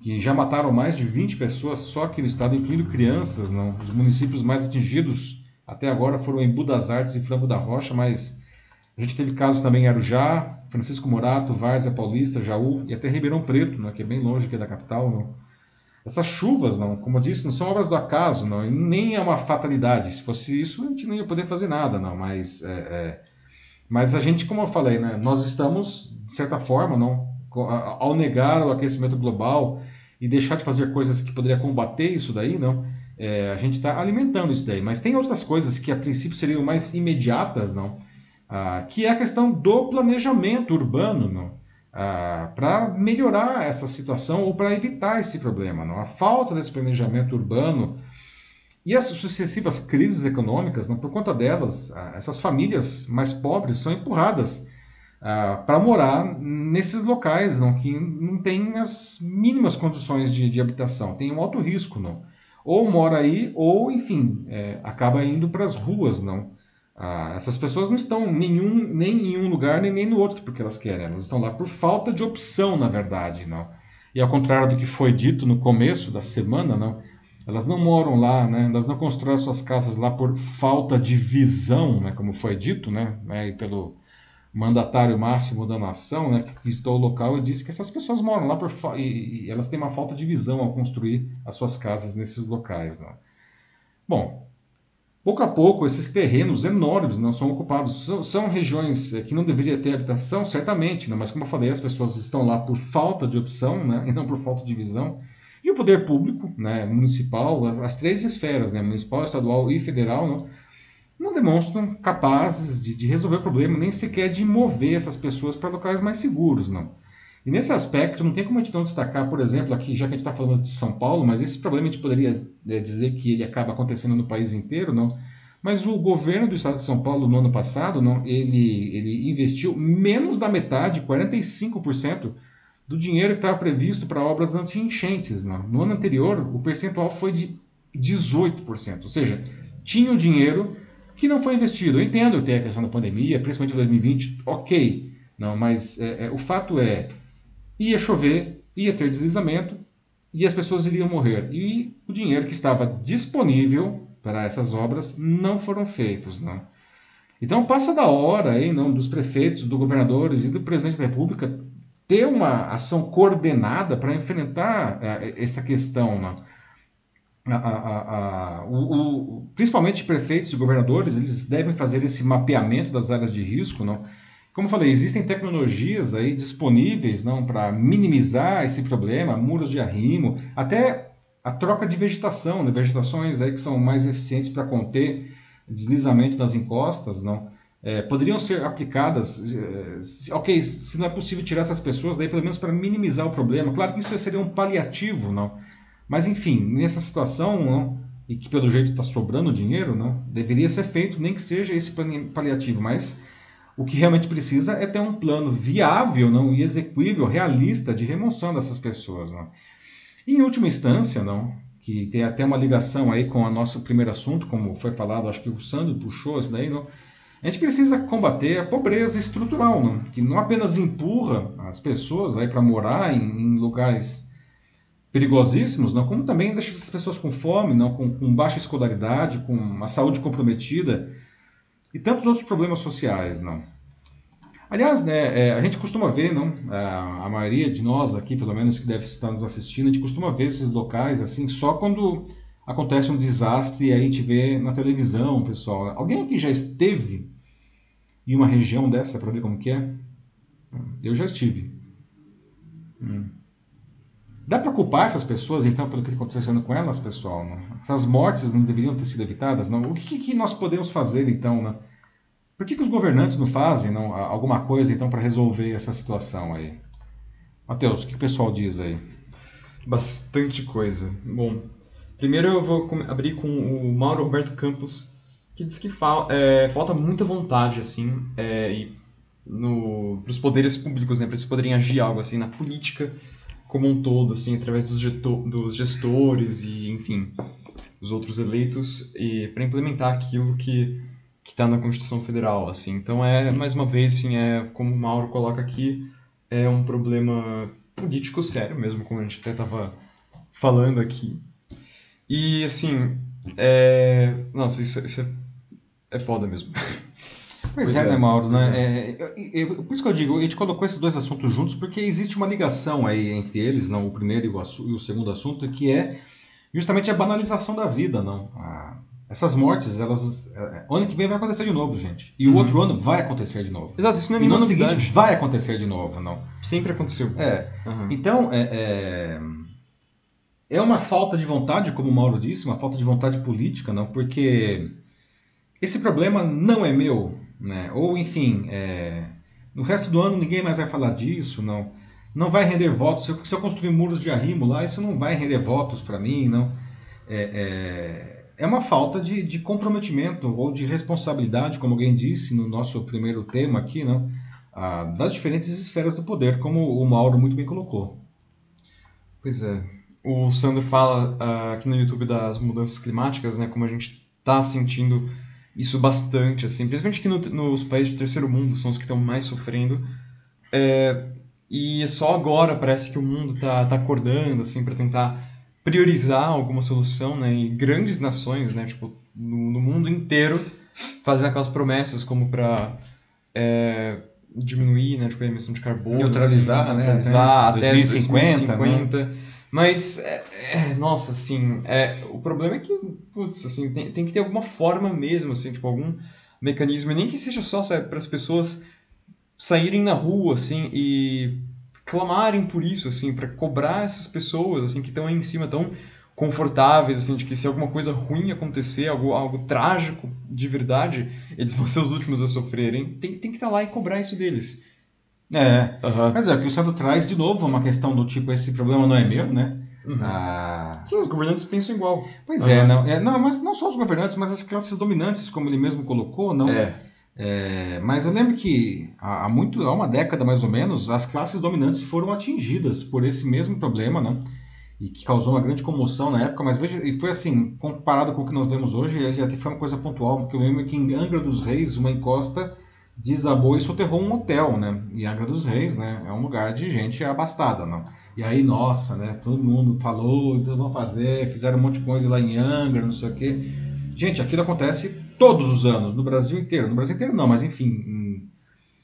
que já mataram mais de 20 pessoas só aqui no estado, incluindo crianças. Não? Os municípios mais atingidos até agora foram em Budas Artes e Franco da Rocha, mas a gente teve casos também em Arujá, Francisco Morato, Várzea Paulista, Jaú e até Ribeirão Preto, né, que é bem longe aqui da capital. Não. Essas chuvas, não, como eu disse, não são obras do acaso, não, nem é uma fatalidade. Se fosse isso, a gente não ia poder fazer nada, não. Mas, é, é, mas a gente, como eu falei, né, nós estamos, de certa forma, não, ao negar o aquecimento global e deixar de fazer coisas que poderia combater isso daí, não, é, a gente está alimentando isso daí. Mas tem outras coisas que a princípio seriam mais imediatas, não ah, que é a questão do planejamento urbano, não? Ah, para melhorar essa situação ou para evitar esse problema. Não? A falta desse planejamento urbano e as sucessivas crises econômicas, não, por conta delas, ah, essas famílias mais pobres são empurradas ah, para morar nesses locais não, que não têm as mínimas condições de, de habitação, tem um alto risco. Não? Ou mora aí, ou, enfim, é, acaba indo para as ruas. não ah, essas pessoas não estão nenhum, nem em um lugar nem, nem no outro porque elas querem, elas estão lá por falta de opção, na verdade, não. E ao contrário do que foi dito no começo da semana, não, elas não moram lá, né? Elas não constroem suas casas lá por falta de visão, né? Como foi dito, né? É, pelo mandatário máximo da nação, né? Que visitou o local e disse que essas pessoas moram lá por e, e elas têm uma falta de visão ao construir as suas casas nesses locais, não. Bom, Pouco a pouco, esses terrenos enormes não são ocupados. São, são regiões eh, que não deveria ter habitação, certamente, né? mas como eu falei, as pessoas estão lá por falta de opção né? *laughs* e não por falta de visão. E o poder público, né, municipal, as, as três esferas, né, municipal, estadual e federal, não, não demonstram capazes de, de, resolver o problema, nem sequer de mover essas pessoas para locais mais seguros. Não. E nesse aspecto, não tem como a gente não destacar, por exemplo, aqui, já que a gente está falando de São Paulo, mas esse problema a gente poderia é, dizer que ele acaba acontecendo no país inteiro, não? Mas o governo do estado de São Paulo, no ano passado, não, ele, ele investiu menos da metade, 45%, do dinheiro que estava previsto para obras anti-enchentes. No ano anterior, o percentual foi de 18%. Ou seja, tinha um dinheiro que não foi investido. Eu entendo até a questão da pandemia, principalmente em 2020, ok. Não, mas é, é, o fato é, ia chover, ia ter deslizamento e as pessoas iriam morrer. E o dinheiro que estava disponível para essas obras não foram feitos, não. Então passa da hora aí, não, dos prefeitos, dos governadores e do presidente da República ter uma ação coordenada para enfrentar uh, essa questão, não. A, a, a, o, o, principalmente prefeitos e governadores, eles devem fazer esse mapeamento das áreas de risco, não? Como falei, existem tecnologias aí disponíveis não para minimizar esse problema, muros de arrimo, até a troca de vegetação, né? vegetações aí que são mais eficientes para conter deslizamento das encostas, não é, poderiam ser aplicadas. É, ok, se não é possível tirar essas pessoas, daí pelo menos para minimizar o problema. Claro que isso seria um paliativo, não. Mas enfim, nessa situação, não, e que pelo jeito está sobrando dinheiro, não, deveria ser feito, nem que seja esse paliativo, mas o que realmente precisa é ter um plano viável não, e execuível, realista de remoção dessas pessoas. Não. Em última instância, não, que tem até uma ligação aí com o nosso primeiro assunto, como foi falado, acho que o Sandro puxou isso daí, não, a gente precisa combater a pobreza estrutural, não, que não apenas empurra as pessoas para morar em, em, lugares perigosíssimos, não, como também deixa essas pessoas com fome, não, com, com baixa escolaridade, com uma saúde comprometida, e tantos outros problemas sociais, não. Aliás, né, é, a gente costuma ver, não, a, a, maioria de nós aqui, pelo menos que deve estar nos assistindo, a gente costuma ver esses locais assim só quando acontece um desastre e a gente vê na televisão, pessoal. Alguém aqui já esteve em uma região dessa para ver como que é? Eu já estive. Hum. Dá para culpar essas pessoas, então, pelo que está acontecendo com elas, pessoal? Não? Essas mortes não deveriam ter sido evitadas? Não? O que, que nós podemos fazer, então? Né? Por que, que os governantes não fazem não, alguma coisa, então, para resolver essa situação aí? Matheus, o que o pessoal diz aí? Bastante coisa. Bom, primeiro eu vou abrir com o Mauro Roberto Campos, que diz que fa é, falta muita vontade, assim, é, para os poderes públicos, né, para eles poderem agir algo assim na política como um todo, assim, através dos, dos gestores e, enfim, os outros eleitos, e para implementar aquilo que que está na Constituição Federal, assim. Então é mais uma vez, assim, é como o Mauro coloca aqui, é um problema político sério mesmo, como a gente até estava falando aqui. E assim, é... nossa, isso, isso é, é foda mesmo. *laughs* Pois, pois é, é, né, Mauro? Né? É. É, é, por isso que eu digo, a gente colocou esses dois assuntos juntos porque existe uma ligação aí entre eles, não o primeiro e o, e o segundo assunto, que é justamente a banalização da vida, não. A, essas mortes, elas. É, ano que vem vai acontecer de novo, gente. E o uhum. outro ano vai acontecer de novo. Exato, isso não é E no ano seguinte vai acontecer de novo, não. Sempre aconteceu. É. Uhum. Então, é, é, é uma falta de vontade, como o Mauro disse, uma falta de vontade política, não, porque esse problema não é meu, né? Ou, enfim, é, no resto do ano ninguém mais vai falar disso, não. Não vai render votos. Se eu, se eu construir muros de arrimo lá, isso não vai render votos para mim, não. É, é, é, uma falta de, de comprometimento ou de responsabilidade, como alguém disse no nosso primeiro tema aqui, não? Ah, das diferentes esferas do poder, como o Mauro muito bem colocou. Pois é. O Sandro fala uh, aqui no YouTube das mudanças climáticas, né? Como a gente está sentindo isso bastante, assim, principalmente aqui no, nos países do terceiro mundo, são os que estão mais sofrendo. É, e é só agora parece que o mundo está tá acordando, assim, para tentar priorizar alguma solução, né? E grandes nações, né? Tipo, no, no mundo inteiro, fazendo aquelas promessas como para é, diminuir, né? Tipo, a emissão de carbono. Neutralizar, assim, né? Neutralizar até 2050. 2050 né? Mas, é, é, nossa, assim, é, o problema é que, putz, assim, tem, tem que ter alguma forma mesmo, assim, tipo, algum mecanismo, e nem que seja só para as pessoas saírem na rua, assim, e clamarem por isso, assim, para cobrar essas pessoas, assim, que estão aí em cima, tão confortáveis, assim, de que se alguma coisa ruim acontecer, algo, algo trágico de verdade, eles vão ser os últimos a sofrerem. Tem, tem que estar tá lá e cobrar isso deles. É, uhum. mas é, o que o Sandro traz, de novo, uma questão do tipo, esse problema não é meu, né? Uhum. Ah... Sim, os governantes pensam igual. Pois uhum. é, não, é, não, mas não só os governantes, mas as classes dominantes, como ele mesmo colocou, não. É. É, mas eu lembro que há, muito, há uma década mais ou menos, as classes dominantes foram atingidas por esse mesmo problema, né? E que causou uma grande comoção na época, mas veja, e foi assim, comparado com o que nós vemos hoje, ele até foi uma coisa pontual, porque eu lembro que em Angra dos Reis, uma encosta desabou e soterrou um hotel, né? E Angra dos Reis, né? É um lugar de gente abastada, não? E aí, nossa, né? Todo mundo falou, então vão fazer, fizeram um monte de coisa lá em Angra, não sei o quê. Gente, aquilo acontece todos os anos, no Brasil inteiro. No Brasil inteiro não, mas enfim, em,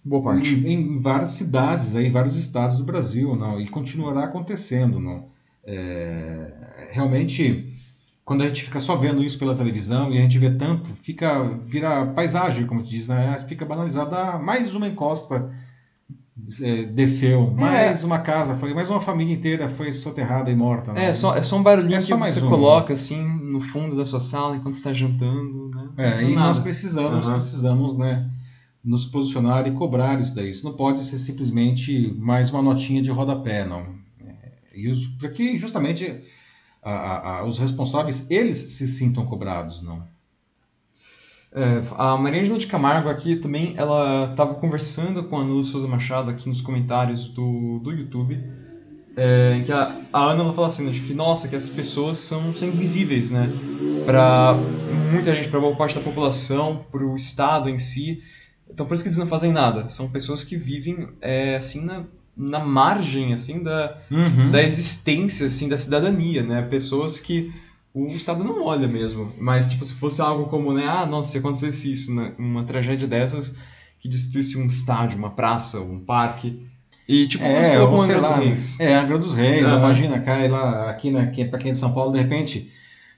boa parte. Em, em várias cidades, aí, vários estados do Brasil, não? E continuará acontecendo, não? É, realmente quando a gente fica só vendo isso pela televisão e a gente vê tanto, fica vira paisagem, como te diz, né? Fica banalizada. Ah, mais uma encosta é, desceu, é. mais uma casa foi, mais uma família inteira foi soterrada e morta. Né? É, só, é só um barulhinho é só que você coloca assim no fundo da sua sala enquanto está jantando. Né? É, e nada. nós precisamos, uhum. precisamos, né? Nos posicionar e cobrar isso daí. Isso não pode ser simplesmente mais uma notinha de rodapé, não. É, e os, porque justamente a, a, os responsáveis, eles se sintam cobrados, não? É, a Maria Angela de Camargo aqui também, ela estava conversando com a Ana Souza Machado aqui nos comentários do, do YouTube, é, em que a, a Ana ela fala assim, né, que nossa, que as pessoas são, são invisíveis, né, para muita gente, para boa parte da população, para o Estado em si, então por isso que eles não fazem nada, são pessoas que vivem é, assim na, na margem assim da, uhum. da existência assim da cidadania, né? Pessoas que o Estado não olha mesmo, mas tipo se fosse algo como, né, ah, nossa, se acontecesse isso, né? uma tragédia dessas que destruísse um estádio, uma praça, um parque, e tipo, é, ou, sei lá, Reis. É, Angra dos Reis, uhum. imagina, cai lá aqui, na, aqui para quem é de São Paulo, de repente,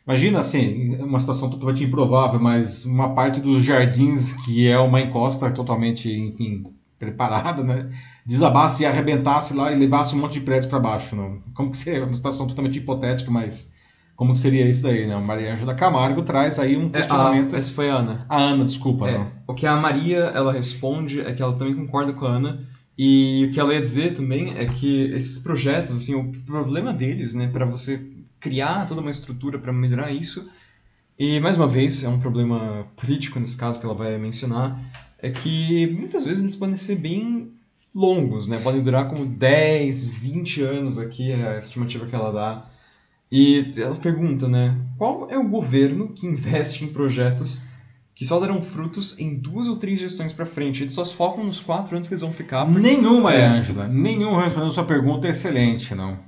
imagina assim, uma situação totalmente improvável, mas uma parte dos jardins que é uma encosta totalmente, enfim, preparada, né? Desabasse e arrebentasse lá e levasse um monte de prédios para baixo. Não? Como que seria? Uma situação totalmente hipotética, mas como que seria isso daí, né? Maria Ângela Camargo traz aí um questionamento. É, a, essa foi a Ana. A Ana, desculpa. É, o que a Maria ela responde é que ela também concorda com a Ana. E o que ela ia dizer também é que esses projetos, assim, o problema deles, né, para você criar toda uma estrutura para melhorar isso, e mais uma vez é um problema político nesse caso que ela vai mencionar, é que muitas vezes eles podem ser bem longos, né? Podem durar como 10, 20 anos aqui, é a estimativa que ela dá. E ela pergunta, né? Qual é o governo que investe em projetos que só darão frutos em duas ou três gestões para frente? Eles só se focam nos quatro anos que eles vão ficar. Porque... Nenhuma, é. Ângela. Nenhuma respondendo sua pergunta é excelente, não.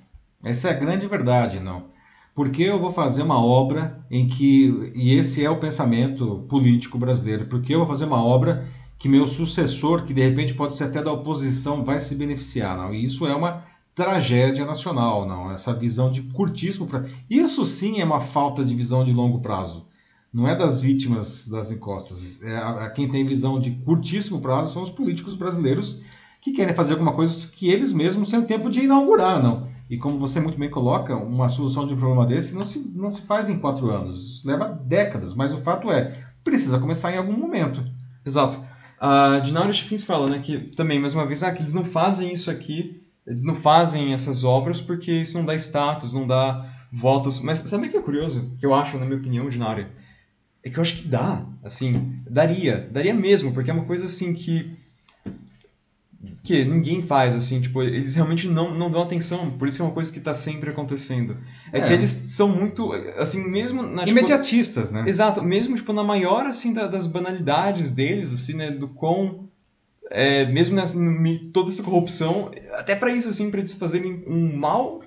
Essa é a grande verdade, não. Porque eu vou fazer uma obra em que. E esse é o pensamento político brasileiro. Porque eu vou fazer uma obra que meu sucessor, que de repente pode ser até da oposição, vai se beneficiar. Não? E isso é uma tragédia nacional, não? Essa visão de curtíssimo prazo. Isso sim é uma falta de visão de longo prazo. Não é das vítimas das encostas. É a, a quem tem visão de curtíssimo prazo são os políticos brasileiros que querem fazer alguma coisa que eles mesmos têm o tempo de inaugurar, não? E como você muito bem coloca, uma solução de um problema desse não se, não se faz em quatro anos. Isso leva décadas. Mas o fato é, precisa começar em algum momento. Exato. A Dinara Schiffins fala, né, que também, mais uma vez, ah, que eles não fazem isso aqui, eles não fazem essas obras porque isso não dá status, não dá votos. Mas sabe o que é curioso? Que eu acho, na minha opinião, Dinara? É que eu acho que dá, assim, daria, daria mesmo, porque é uma coisa assim que que ninguém faz, assim, tipo, eles realmente não, não dão atenção, por isso que é uma coisa que está sempre acontecendo. É, é, que eles são muito, assim, mesmo... Na, tipo, Imediatistas, né? Exato, mesmo, tipo, na maior, assim, da, das banalidades deles, assim, né, do quão... É, mesmo nessa, toda essa corrupção, até para isso, assim, para eles fazerem um mal,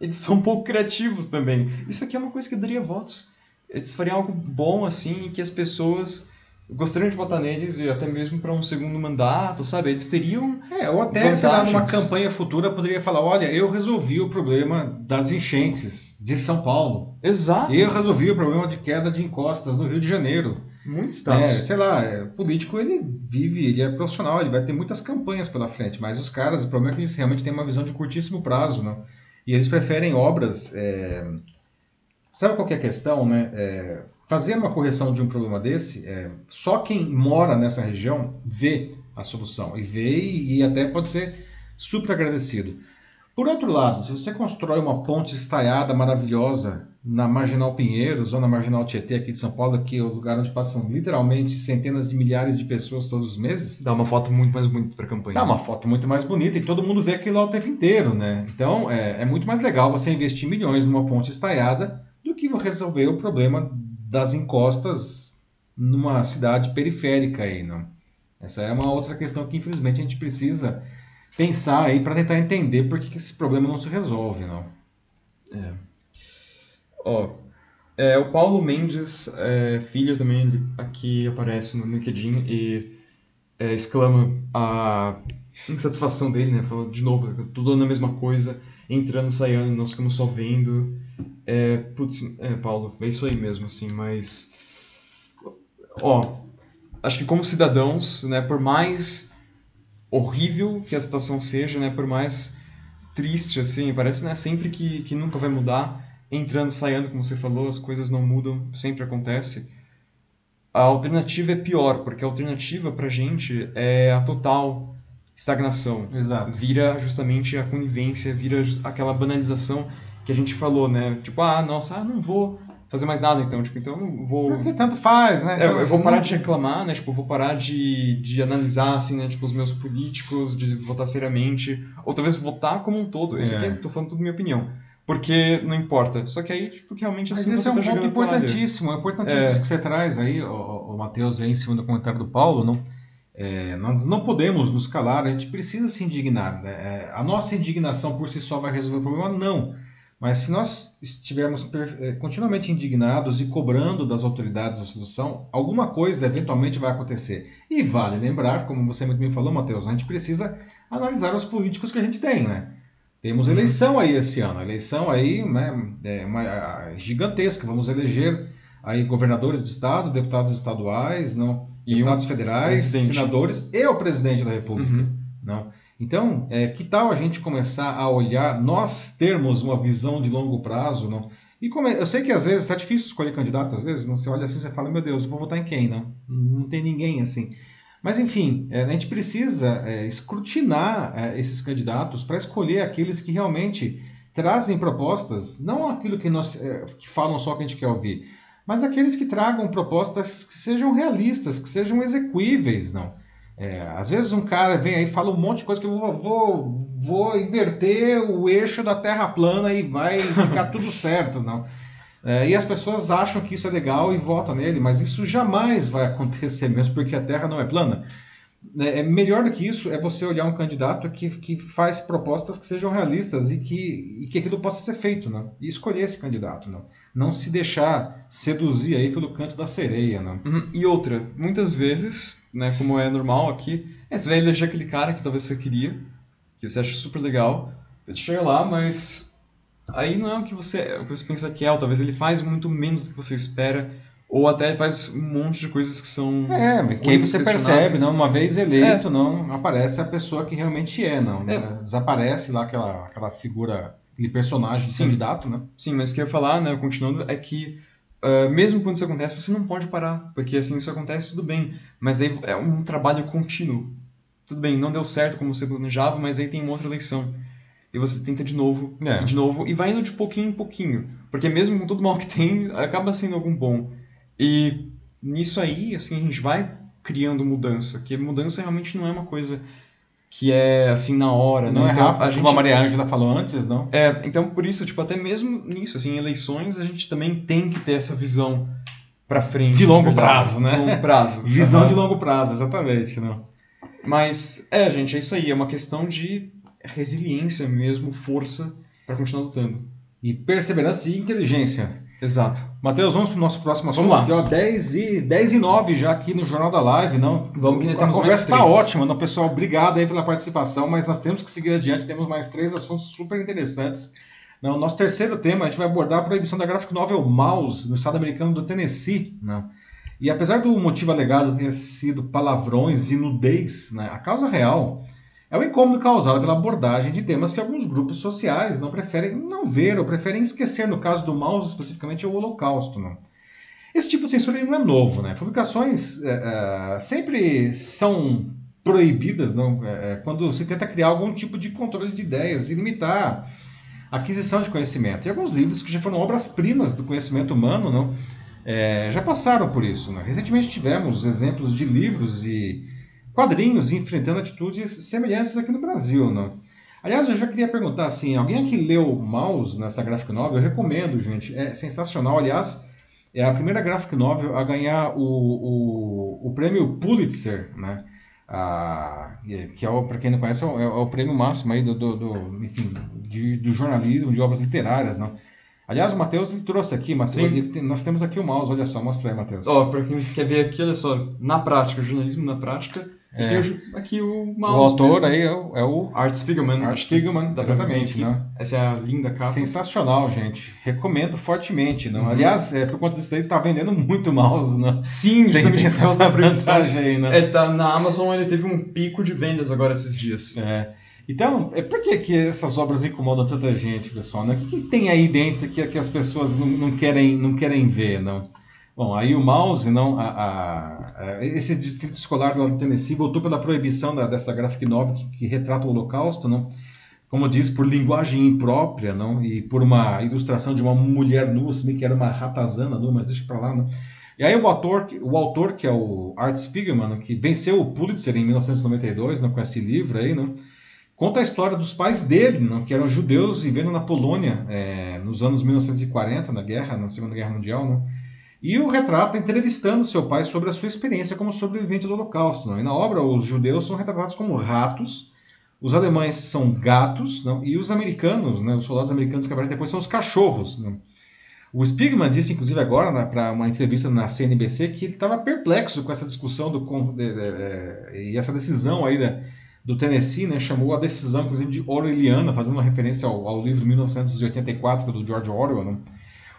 eles são um pouco criativos também. Isso aqui é uma coisa que daria votos. Eles fariam algo bom, assim, e que as pessoas gostariam de votar neles e até mesmo para um segundo mandato, sabe? Eles teriam. É, ou até, vantagens. sei lá, numa campanha futura poderia falar: olha, eu resolvi o problema das enchentes de São Paulo. Exato. Eu resolvi o problema de queda de encostas no Rio de Janeiro. Muitos estados. É, sei lá, é, político ele vive, ele é profissional, ele vai ter muitas campanhas pela frente, mas os caras, o problema é que eles realmente têm uma visão de curtíssimo prazo, né? E eles preferem obras. É... Sabe qual é a questão, né? É fazer uma correção de um problema desse, é, só quem mora nessa região vê a solução e vê e, e até pode ser super agradecido. Por outro lado, se você constrói uma ponte estaiada maravilhosa na Marginal Pinheiros ou na Marginal Tietê aqui de São Paulo, que é o lugar onde passam literalmente centenas de milhares de pessoas todos os meses. Dá uma foto muito mais bonita para a campanha. Dá uma foto muito mais bonita e todo mundo vê aquilo lá o tempo inteiro, né? Então é, é muito mais legal você investir milhões numa ponte estaiada do que resolver o problema das encostas numa cidade periférica aí, não? Essa é uma outra questão que infelizmente a gente precisa pensar aí para tentar entender por que, que, esse problema não se resolve, não? É. Ó, é, o Paulo Mendes, é, filho também, ele aqui aparece no LinkedIn e é, exclama a insatisfação dele, né? Fala de novo, tudo na mesma coisa, entrando, saindo, nós ficamos só vendo. É, putz, é, Paulo, é isso aí mesmo, assim, mas. Ó, acho que como cidadãos, né, por mais horrível que a situação seja, né, por mais triste, assim, parece, né, sempre que, que nunca vai mudar, entrando, saindo, como você falou, as coisas não mudam, sempre acontece. A alternativa é pior, porque a alternativa pra gente é a total estagnação. Exato. Vira justamente a conivência, vira aquela banalização que a gente falou, né? Tipo, ah, nossa, ah, não vou fazer mais nada então, tipo, então não vou... Porque tanto faz, né? É, eu vou parar de reclamar, né? Tipo, eu vou parar de, de analisar, assim, né? Tipo, os meus políticos, de votar seriamente, ou talvez votar como um todo. Esse é. aqui, tô falando tudo minha opinião. Porque não importa. Só que aí, tipo, realmente assim. Mas esse é um tá ponto importantíssimo. É importantíssimo é. isso que você traz aí, o, o Matheus, aí em cima do comentário do Paulo, não? É, nós não podemos nos calar, a gente precisa se indignar. Né? É, a nossa indignação por si só vai resolver o problema? Não. Mas se nós estivermos eh, continuamente indignados e cobrando das autoridades a solução, alguma coisa eventualmente vai acontecer. E vale lembrar, como você muito bem falou, Matheus, a gente precisa analisar os políticos que a gente tem, né? Temos uhum. eleição aí esse ano, eleição aí né, é uma, gigantesca. Vamos eleger aí governadores de estado, deputados estaduais, não, deputados um federais, presidente. senadores e o presidente da República, uhum. não. Então, é, que tal a gente começar a olhar, nós termos uma visão de longo prazo, não? E como é, eu sei que às vezes é difícil escolher candidato, às vezes não você olha assim e fala, meu Deus, vou votar em quem, não? Não tem ninguém assim. Mas enfim, é, a gente precisa é, escrutinar é, esses candidatos para escolher aqueles que realmente trazem propostas, não aquilo que nós é, que falam só o que a gente quer ouvir, mas aqueles que tragam propostas que sejam realistas, que sejam execuíveis, não? É, às vezes um cara vem aí e fala um monte de coisa que eu vou, vou, vou inverter o eixo da Terra plana e vai ficar tudo *laughs* certo, não? É, e as pessoas acham que isso é legal e votam nele, mas isso jamais vai acontecer mesmo porque a Terra não é plana. É, é melhor do que isso é você olhar um candidato que, que faz propostas que sejam realistas e que, e que aquilo possa ser feito, né? E escolher esse candidato, não? Não se deixar seduzir aí pelo canto da sereia, né? Uhum. E outra, muitas vezes, né, como é normal aqui, é, você vai eleger aquele cara que talvez você queria, que você acha super legal, ele chega lá, mas aí não é o que você, o que você pensa que é, ou talvez ele faz muito menos do que você espera, ou até faz um monte de coisas que são. É, que aí você percebe, não? Uma vez eleito, é. não aparece a pessoa que realmente é, não. É. Né? Desaparece lá aquela, aquela figura, aquele personagem Sim. candidato, né? Sim, mas o que eu ia falar, né, continuando, é que uh, mesmo quando isso acontece, você não pode parar, porque assim isso acontece tudo bem, mas aí é um trabalho contínuo. Tudo bem, não deu certo como você planejava, mas aí tem uma outra eleição. E você tenta de novo, é. de novo, e vai indo de pouquinho em pouquinho. Porque mesmo com todo mal que tem, acaba sendo algum bom. E nisso aí, assim, a gente vai criando mudança, que mudança realmente não é uma coisa que é assim na hora, não né? é então, rápido, a gente, como a Maria Ângela falou antes, não? É, então por isso, tipo, até mesmo nisso, assim, em eleições, a gente também tem que ter essa visão para frente. De longo prazo, né? De longo prazo. *laughs* visão uhum. de longo prazo, exatamente, não. Mas é, gente, é isso aí, é uma questão de resiliência mesmo, força para continuar lutando. E perseverança e inteligência. Exato. Matheus, vamos para o nosso próximo assunto, vamos lá. aqui, ó, 10 e, 10 e 9 já aqui no Jornal da Live, não? Vamos que A conversa está ótima, não, pessoal? Obrigado aí pela participação, mas nós temos que seguir adiante, temos mais três assuntos super interessantes. Não, nosso terceiro tema, a gente vai abordar a proibição da graphic novel Mouse no estado americano do Tennessee, não? E apesar do motivo alegado ter sido palavrões e nudez, né, a causa real é o incômodo causado pela abordagem de temas que alguns grupos sociais não preferem não ver ou preferem esquecer, no caso do mouse especificamente, é o Holocausto. Né? Esse tipo de censura não é novo. Né? Publicações é, é, sempre são proibidas não? É, quando se tenta criar algum tipo de controle de ideias e limitar a aquisição de conhecimento. E alguns livros que já foram obras-primas do conhecimento humano não? É, já passaram por isso. Né? Recentemente tivemos exemplos de livros e quadrinhos enfrentando atitudes semelhantes aqui no Brasil, não? Aliás, eu já queria perguntar assim, alguém aqui leu Mouse nessa graphic novel? Eu recomendo, gente, é sensacional. Aliás, é a primeira graphic novel a ganhar o, o, o prêmio Pulitzer, né? Ah, que é, para quem não conhece, é o, é o, prêmio máximo aí do, do, do enfim, de, do jornalismo, de obras literárias, não? Aliás, o Matheus trouxe aqui, Matheus, tem, nós temos aqui o mouse, olha só, mostra aí, Matheus. Ó, oh, para quem quer ver aqui, olha só, na prática, jornalismo na prática, é. Aqui o mouse. O autor mesmo. aí é o, é o Art Spiegelman. Art Spiegelman, exatamente. Né? Essa é a linda capa. Sensacional, gente. Recomendo fortemente. Não? Uhum. Aliás, é, por conta disso daí, tá vendendo muito mouse. Né? Sim, justamente essa mensagem aí. Né? É, tá, na Amazon ele teve um pico de vendas agora esses dias. É. Então, é, por que, que essas obras incomodam tanta gente, pessoal? Né? O que, que tem aí dentro que, que as pessoas não, não, querem, não querem ver? Não? Bom, aí o Mouse, não, a, a, a, esse distrito escolar do Tennessee votou pela proibição da, dessa graphic novel que, que, retrata o Holocausto, não? Como diz, por linguagem imprópria, não? E por uma ilustração de uma mulher nua, se bem que era uma ratazana nua, mas deixa para lá, não? E aí o autor, o autor que é o Art Spiegelman, que venceu o Pulitzer em 1992, não, com esse livro aí, não? Conta a história dos pais dele, não, que eram judeus vivendo na Polônia é, nos anos 1940, na guerra, na Segunda Guerra Mundial, não? E o retrata entrevistando seu pai sobre a sua experiência como sobrevivente do Holocausto. Não? E na obra, os judeus são retratados como ratos, os alemães são gatos, não? e os americanos, né, os soldados americanos que aparecem depois, são os cachorros. Não? O Spigman disse, inclusive, agora, para uma entrevista na CNBC, que ele estava perplexo com essa discussão do, de, de, de, e essa decisão aí da, do Tennessee, né, chamou a decisão, inclusive, de Orwelliana, fazendo uma referência ao, ao livro 1984 do George Orwell. Não?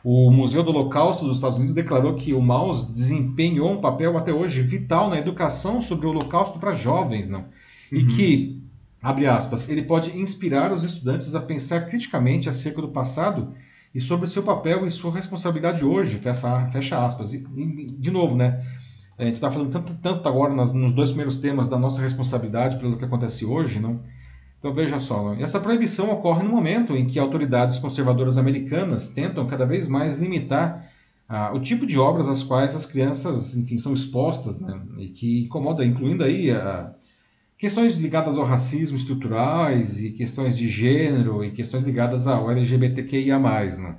O Museu do Holocausto dos Estados Unidos declarou que o mouse desempenhou um papel até hoje vital na educação sobre o Holocausto para jovens, não? E uhum. que abre aspas, ele pode inspirar os estudantes a pensar criticamente acerca do passado e sobre seu papel e sua responsabilidade hoje, fecha, fecha aspas. E, de novo, né? A gente está falando tanto, tanto agora nas, nos dois primeiros temas da nossa responsabilidade pelo que acontece hoje, não? Então veja só, essa proibição ocorre no momento em que autoridades conservadoras americanas tentam cada vez mais limitar ah, o tipo de obras às quais as crianças, enfim, são expostas, né? E que incomoda, incluindo aí a, questões ligadas ao racismo estruturais e questões de gênero e questões ligadas ao LGBTQIA+, né?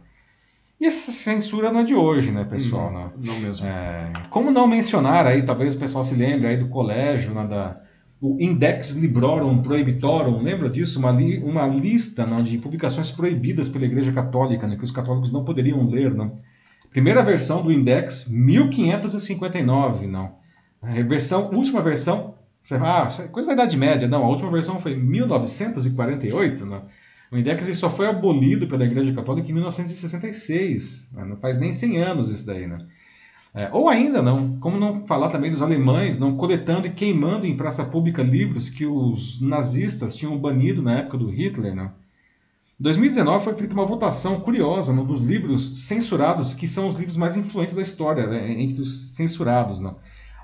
E essa censura não é de hoje, né, pessoal? Não, não mesmo. É, como não mencionar aí, talvez o pessoal se lembre aí do colégio, né, da, o Index Librorum Prohibitorum, lembra disso? Uma, li, uma lista não, de publicações proibidas pela Igreja Católica, né, que os católicos não poderiam ler. Não? Primeira versão do Index, 1559, não. A versão, última versão, você fala, ah, é coisa da Idade Média. Não, a última versão foi 1948, não. O Index só foi abolido pela Igreja Católica em 1966. Né? Não faz nem 100 anos isso daí, né? É, ou ainda não, como não falar também dos alemães não coletando e queimando em praça pública livros que os nazistas tinham banido na época do Hitler, né? Em 2019 foi feita uma votação curiosa um dos livros censurados, que são os livros mais influentes da história, né, entre os censurados. Não.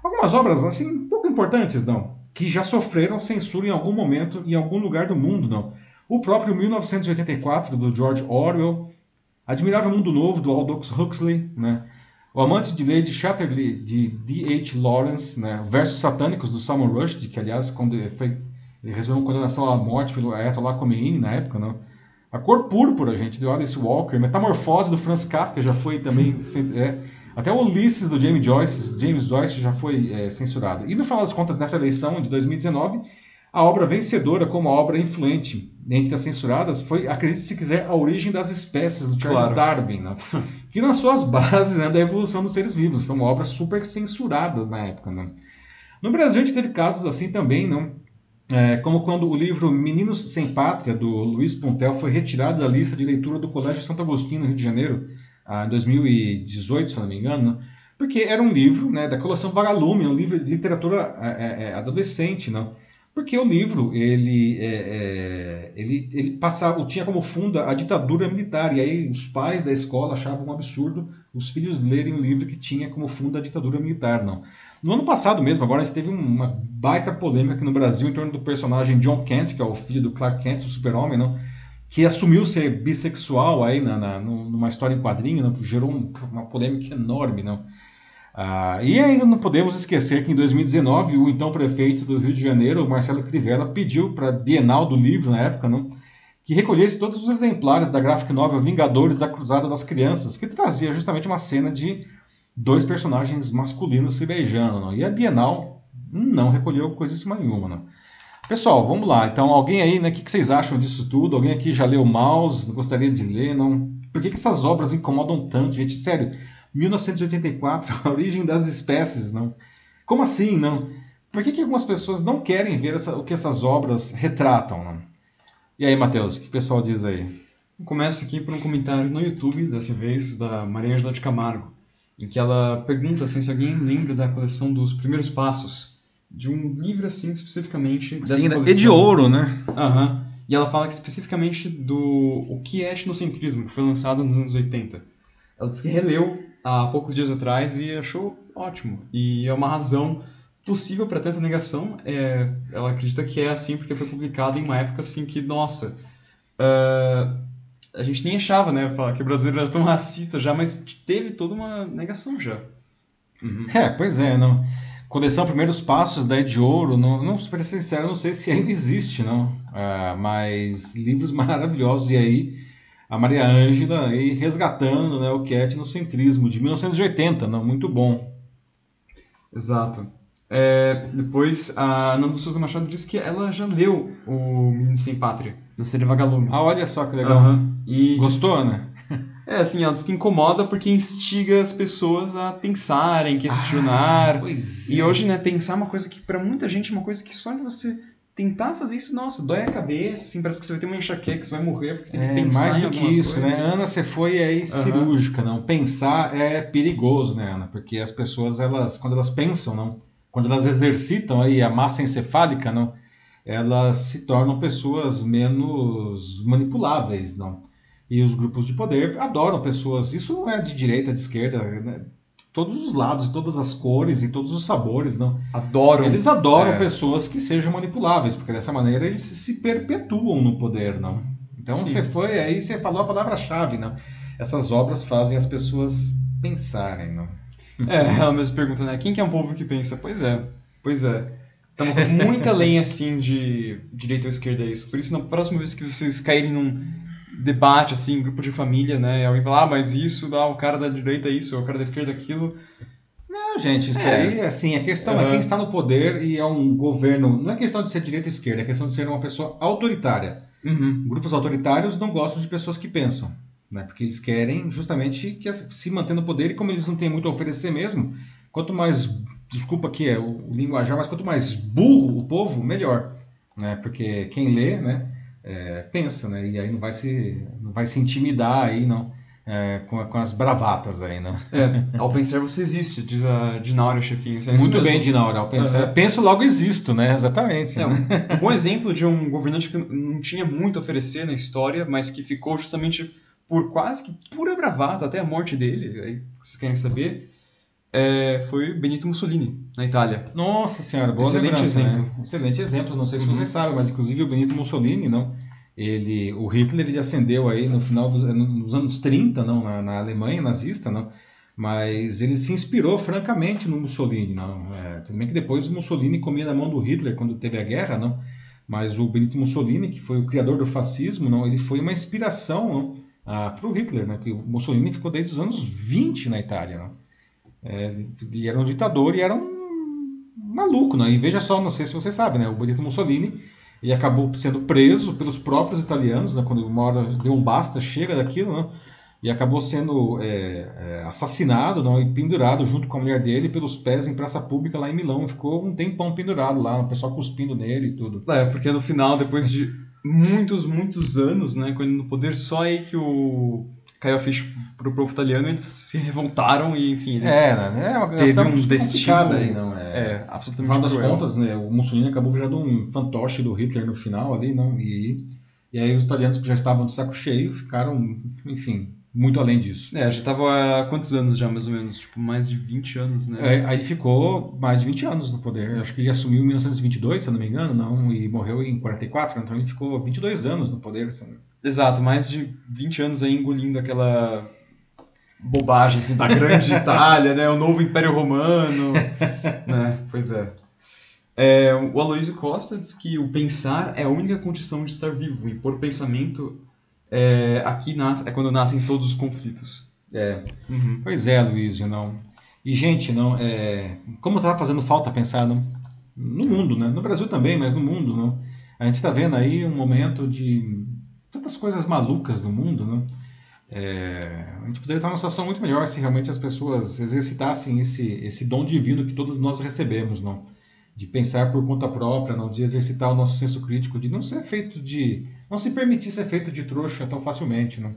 Algumas obras, assim, pouco importantes, não, que já sofreram censura em algum momento, em algum lugar do mundo, não. O próprio 1984, do George Orwell, Admirável Mundo Novo, do Aldous Huxley, né? O Amante de Lady Chatterley, de D.H. Lawrence, né? Versos Satânicos, do Salman Rushdie, que, aliás, quando foi, ele recebeu uma condenação à morte pelo Ayatollah Khomeini na época, né? A Cor Púrpura, gente, de Alice Walker. Metamorfose, do Franz Kafka, já foi também... É, até o Ulisses, do James Joyce, James Joyce já foi é, censurado. E no final das contas, nessa eleição de 2019, a obra vencedora como a obra influente entre as censuradas foi, acredite se quiser, A Origem das Espécies, do Charles claro. Darwin, né? que nas suas bases né, da evolução dos seres vivos. Foi uma obra super censurada na época. Né? No Brasil, a gente teve casos assim também, não? É, como quando o livro Meninos Sem Pátria, do Luiz Pontel, foi retirado da lista de leitura do Colégio Santo Agostinho, no Rio de Janeiro, ah, em 2018, se não me engano, porque era um livro né, da coleção Vagalume, um livro de literatura é, é, é adolescente, não? Porque o livro, ele, é, é, ele, ele passava, tinha como fundo a ditadura militar, e aí os pais da escola achavam um absurdo os filhos lerem um livro que tinha como fundo a ditadura militar, não. No ano passado mesmo, agora a gente teve uma baita polêmica aqui no Brasil em torno do personagem John Kent, que é o filho do Clark Kent, o super-homem, não? que assumiu ser bissexual aí na, na, numa história em quadrinho, não? gerou um, uma polêmica enorme, não? Ah, e ainda não podemos esquecer que em 2019 o então prefeito do Rio de Janeiro, Marcelo Crivella, pediu para a Bienal do Livro, na época, não, que recolhesse todos os exemplares da graphic novel Vingadores da Cruzada das Crianças, que trazia justamente uma cena de dois personagens masculinos se beijando. Não? E a Bienal não recolheu coisíssima nenhuma. Não? Pessoal, vamos lá. Então, alguém aí, né, o que, que vocês acham disso tudo? Alguém aqui já leu Mouse? Gostaria de ler? Não? Por que, que essas obras incomodam tanto, gente? Sério, 1984, *laughs* a origem das espécies, não? Como assim, não? Por que, que algumas pessoas não querem ver essa, o que essas obras retratam, não? E aí, Matheus, o que o pessoal diz aí? Começo aqui por um comentário no YouTube, dessa vez, da Maria Angela de Camargo, em que ela pergunta assim, se alguém lembra da coleção dos Primeiros Passos, de um livro assim, especificamente dessa Sim, coleção. é de ouro, né? Aham. Uhum. E ela fala que especificamente do O que é etnocentrismo, que foi lançado nos anos 80. Ela diz que releu há poucos dias atrás e achou ótimo. E é uma razão possível para tanta negação. É, ela acredita que é assim porque foi publicado em uma época assim que, nossa, uh, a gente nem achava, né, que o brasileiro era tão racista já, mas teve toda uma negação já. Uhum. É, pois é, não. Coleção Primeiros Passos da Ed Ouro, não, não ser sincero, não sei se ainda existe, não. Uh, mas livros *laughs* maravilhosos e aí a Maria Ângela aí resgatando né, o que é etnocentrismo de 1980, não, muito bom. Exato. É, depois a Nando Souza Machado disse que ela já leu o Menino Sem Pátria, na série Vagalume. Ah, olha só que legal. Uhum. E Gostou, né? É, assim, ela diz que incomoda porque instiga as pessoas a pensarem, questionar. Ah, pois é. E hoje, né, pensar é uma coisa que para muita gente é uma coisa que só de você tentar fazer isso, nossa, dói a cabeça, assim, parece que você vai ter uma enxaqueca, você vai morrer, porque você tem que é, pensar mais do que isso, coisa. né? Ana, você foi aí uhum. cirúrgica, não? Pensar é perigoso, né, Ana? Porque as pessoas, elas, quando elas pensam, não? Quando elas exercitam aí a massa encefálica, não? elas se tornam pessoas menos manipuláveis, não? E os grupos de poder adoram pessoas. Isso não é de direita, de esquerda, né? Todos os lados, todas as cores e todos os sabores, não? Adoram. Eles adoram é. pessoas que sejam manipuláveis, porque dessa maneira eles se perpetuam no poder, não? Então Sim. você foi aí, você falou a palavra-chave, não? Essas obras fazem as pessoas pensarem, não? É, *laughs* ela mesmo pergunta, né? Quem que é um povo que pensa? Pois é, pois é. Estamos com muita lenha, assim, de direita ou esquerda é isso. Por isso, na próxima vez que vocês caírem num debate, assim, grupo de família, né? E alguém fala, ah, mas isso, dá o cara da direita é isso, o cara da esquerda é aquilo. Não, gente, isso é. daí, assim, a questão uhum. é quem está no poder e é um governo. Não é questão de ser direita ou esquerda, é questão de ser uma pessoa autoritária. Uhum. Grupos autoritários não gostam de pessoas que pensam, né? Porque eles querem justamente que se manter no poder e como eles não têm muito a oferecer mesmo, quanto mais, desculpa aqui é o linguajar, mas quanto mais burro o povo, melhor, né? Porque quem lê, né? É, pensa, né? E aí não vai se, não vai se intimidar aí, não. É, com, com, as bravatas aí, né? É, ao pensar você existe, diz a Dinaura Chefinho. É Muito bem, Dinaura, ao pensar. Uhum. Penso logo existo, né? Exatamente. É, né? um, um bom exemplo de um governante que não tinha muito a oferecer na história, mas que ficou justamente por quase que pura bravata até a morte dele, aí vocês querem saber, é, foi Benito Mussolini, na Itália. Nossa senhora, boa Excelente lembrança, exemplo. Né? Excelente exemplo, não sei se uhum. você sabe, mas inclusive o Benito Mussolini, não, ele, o Hitler ele ascendeu aí no final dos, nos anos 30, não, na, na Alemanha nazista, não, mas ele se inspirou francamente no Mussolini, não. É, tudo bem que depois o Mussolini comia na mão do Hitler quando teve a guerra, não, mas o Benito Mussolini, que foi o criador do fascismo, não, ele foi uma inspiração para o Hitler, né, que o Mussolini ficou desde os anos 20 na Itália, não. É, era um ditador e era um maluco, né? E veja só, não sei se você sabe, né? O Benito Mussolini ele acabou sendo preso pelos próprios italianos, né? Quando uma hora deu um basta, chega daquilo, né? E acabou sendo é, é, assassinado não, e pendurado junto com a mulher dele pelos pés em praça pública lá em Milão. Ficou um tempão pendurado lá, o pessoal cuspindo nele e tudo. É, porque no final, depois de muitos, muitos anos, né, ele no poder, só aí que o caiu a ficha pro povo italiano, eles se revoltaram e, enfim. É, né? É uma teve um destino aí, não é? É, absolutamente. No final das contas, né? O Mussolini acabou virando um fantoche do Hitler no final ali, não? E, e aí os italianos que já estavam de saco cheio ficaram, enfim, muito além disso. É, já estava há quantos anos já, mais ou menos? Tipo, mais de 20 anos, né? É, aí ele ficou mais de 20 anos no poder. Acho que ele assumiu em 1922, se eu não me engano, não, e morreu em 44, então ele ficou 22 anos no poder. Assim. Exato, mais de 20 anos aí engolindo aquela bobagem assim, da grande *laughs* Itália, né? O novo Império Romano. *laughs* né? Pois é. é. O Aloysio Costa diz que o pensar é a única condição de estar vivo. E por pensamento, é, aqui nasce, é quando nascem todos os conflitos. É. Uhum. Pois é, Aloysio, não. E, gente, não, é, como está fazendo falta pensar não, no mundo, né? No Brasil também, mas no mundo, não. A gente está vendo aí um momento de tantas coisas malucas no mundo, né? É, a gente poderia estar numa situação muito melhor se realmente as pessoas exercitassem esse, esse dom divino que todos nós recebemos, não? De pensar por conta própria, não? De exercitar o nosso senso crítico, de não ser feito de, não se permitir ser feito de trouxa tão facilmente, não?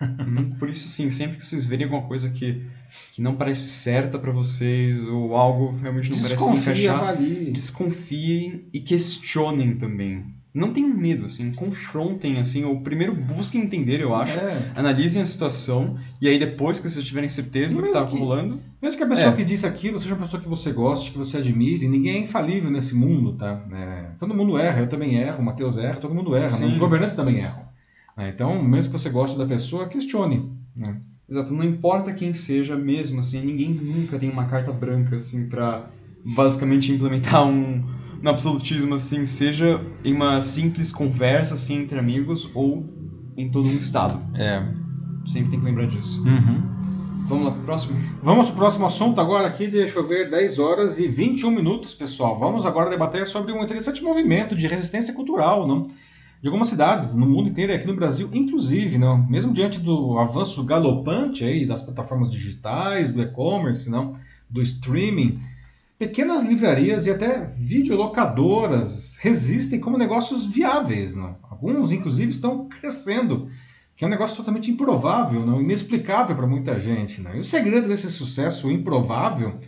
Uhum. por isso, sim, sempre que vocês verem alguma coisa que, que não parece certa para vocês ou algo realmente não parece encaixar, desconfiem e questionem também não tenham medo, assim, confrontem, assim, ou primeiro busquem entender, eu acho, é. analisem a situação, e aí depois que vocês tiverem certeza do que está rolando... Mesmo que a pessoa é. que disse aquilo seja uma pessoa que você goste, que você admire, ninguém é infalível nesse mundo, tá? É, todo mundo erra, eu também erro, o Matheus erra, todo mundo erra, né? os governantes também erram. É, então, mesmo que você goste da pessoa, questione, né? Exato, não importa quem seja mesmo, assim, ninguém nunca tem uma carta branca, assim, para basicamente implementar um no absolutismo, assim, seja em uma simples conversa, assim, entre amigos ou em todo um estado. É. Sempre tem que lembrar disso. Uhum. Vamos lá próximo? Vamos pro próximo assunto agora aqui, deixa eu ver, 10 horas e 21 minutos, pessoal. Vamos agora debater sobre um interessante movimento de resistência cultural, não? De algumas cidades no mundo inteiro e aqui no Brasil, inclusive, não? Mesmo diante do avanço galopante aí das plataformas digitais, do e-commerce, não? Do streaming, pequenas livrarias e até videolocadoras resistem como negócios viáveis. Não? Alguns, inclusive, estão crescendo, que é um negócio totalmente improvável, não? inexplicável para muita gente. Não? E o segredo desse sucesso improvável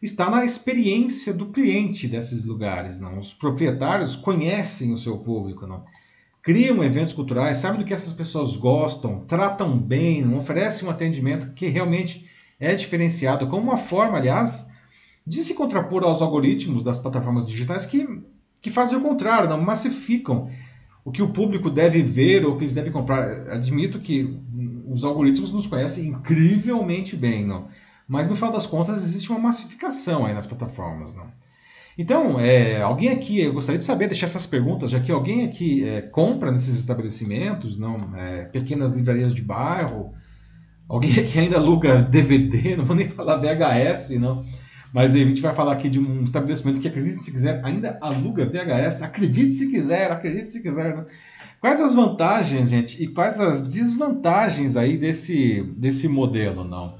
está na experiência do cliente desses lugares. Não? Os proprietários conhecem o seu público, não? criam eventos culturais, sabem do que essas pessoas gostam, tratam bem, oferecem um atendimento que realmente é diferenciado, como uma forma, aliás, de se contrapor aos algoritmos das plataformas digitais que, que fazem o contrário, não massificam o que o público deve ver ou o que eles devem comprar. Admito que os algoritmos nos conhecem incrivelmente bem, não? mas no final das contas existe uma massificação aí nas plataformas. Não? Então, é, alguém aqui, eu gostaria de saber, deixar essas perguntas, já que alguém aqui é, compra nesses estabelecimentos, não, é, pequenas livrarias de bairro, alguém aqui ainda aluga DVD, *laughs* não vou nem falar VHS, não. Mas a gente vai falar aqui de um estabelecimento que, acredite se quiser, ainda aluga VHS. Acredite se quiser, acredite se quiser. Né? Quais as vantagens, gente, e quais as desvantagens aí desse, desse modelo, não?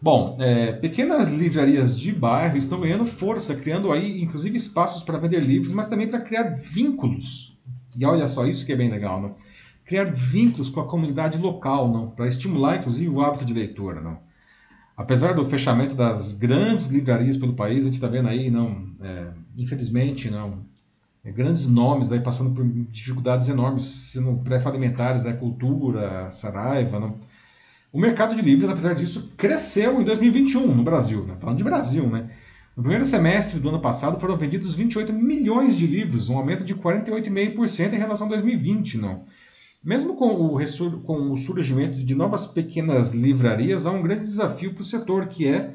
Bom, é, pequenas livrarias de bairro estão ganhando força, criando aí, inclusive, espaços para vender livros, mas também para criar vínculos. E olha só, isso que é bem legal, não? Criar vínculos com a comunidade local, não? Para estimular, inclusive, o hábito de leitura, não? Apesar do fechamento das grandes livrarias pelo país, a gente está vendo aí, não, é, infelizmente, não, é, grandes nomes aí passando por dificuldades enormes, sendo pré-falimentares, a cultura, Saraiva, não. O mercado de livros, apesar disso, cresceu em 2021 no Brasil, né? falando de Brasil, né? No primeiro semestre do ano passado foram vendidos 28 milhões de livros, um aumento de 48,5% em relação a 2020, não. Mesmo com o, com o surgimento de novas pequenas livrarias, há um grande desafio para o setor, que é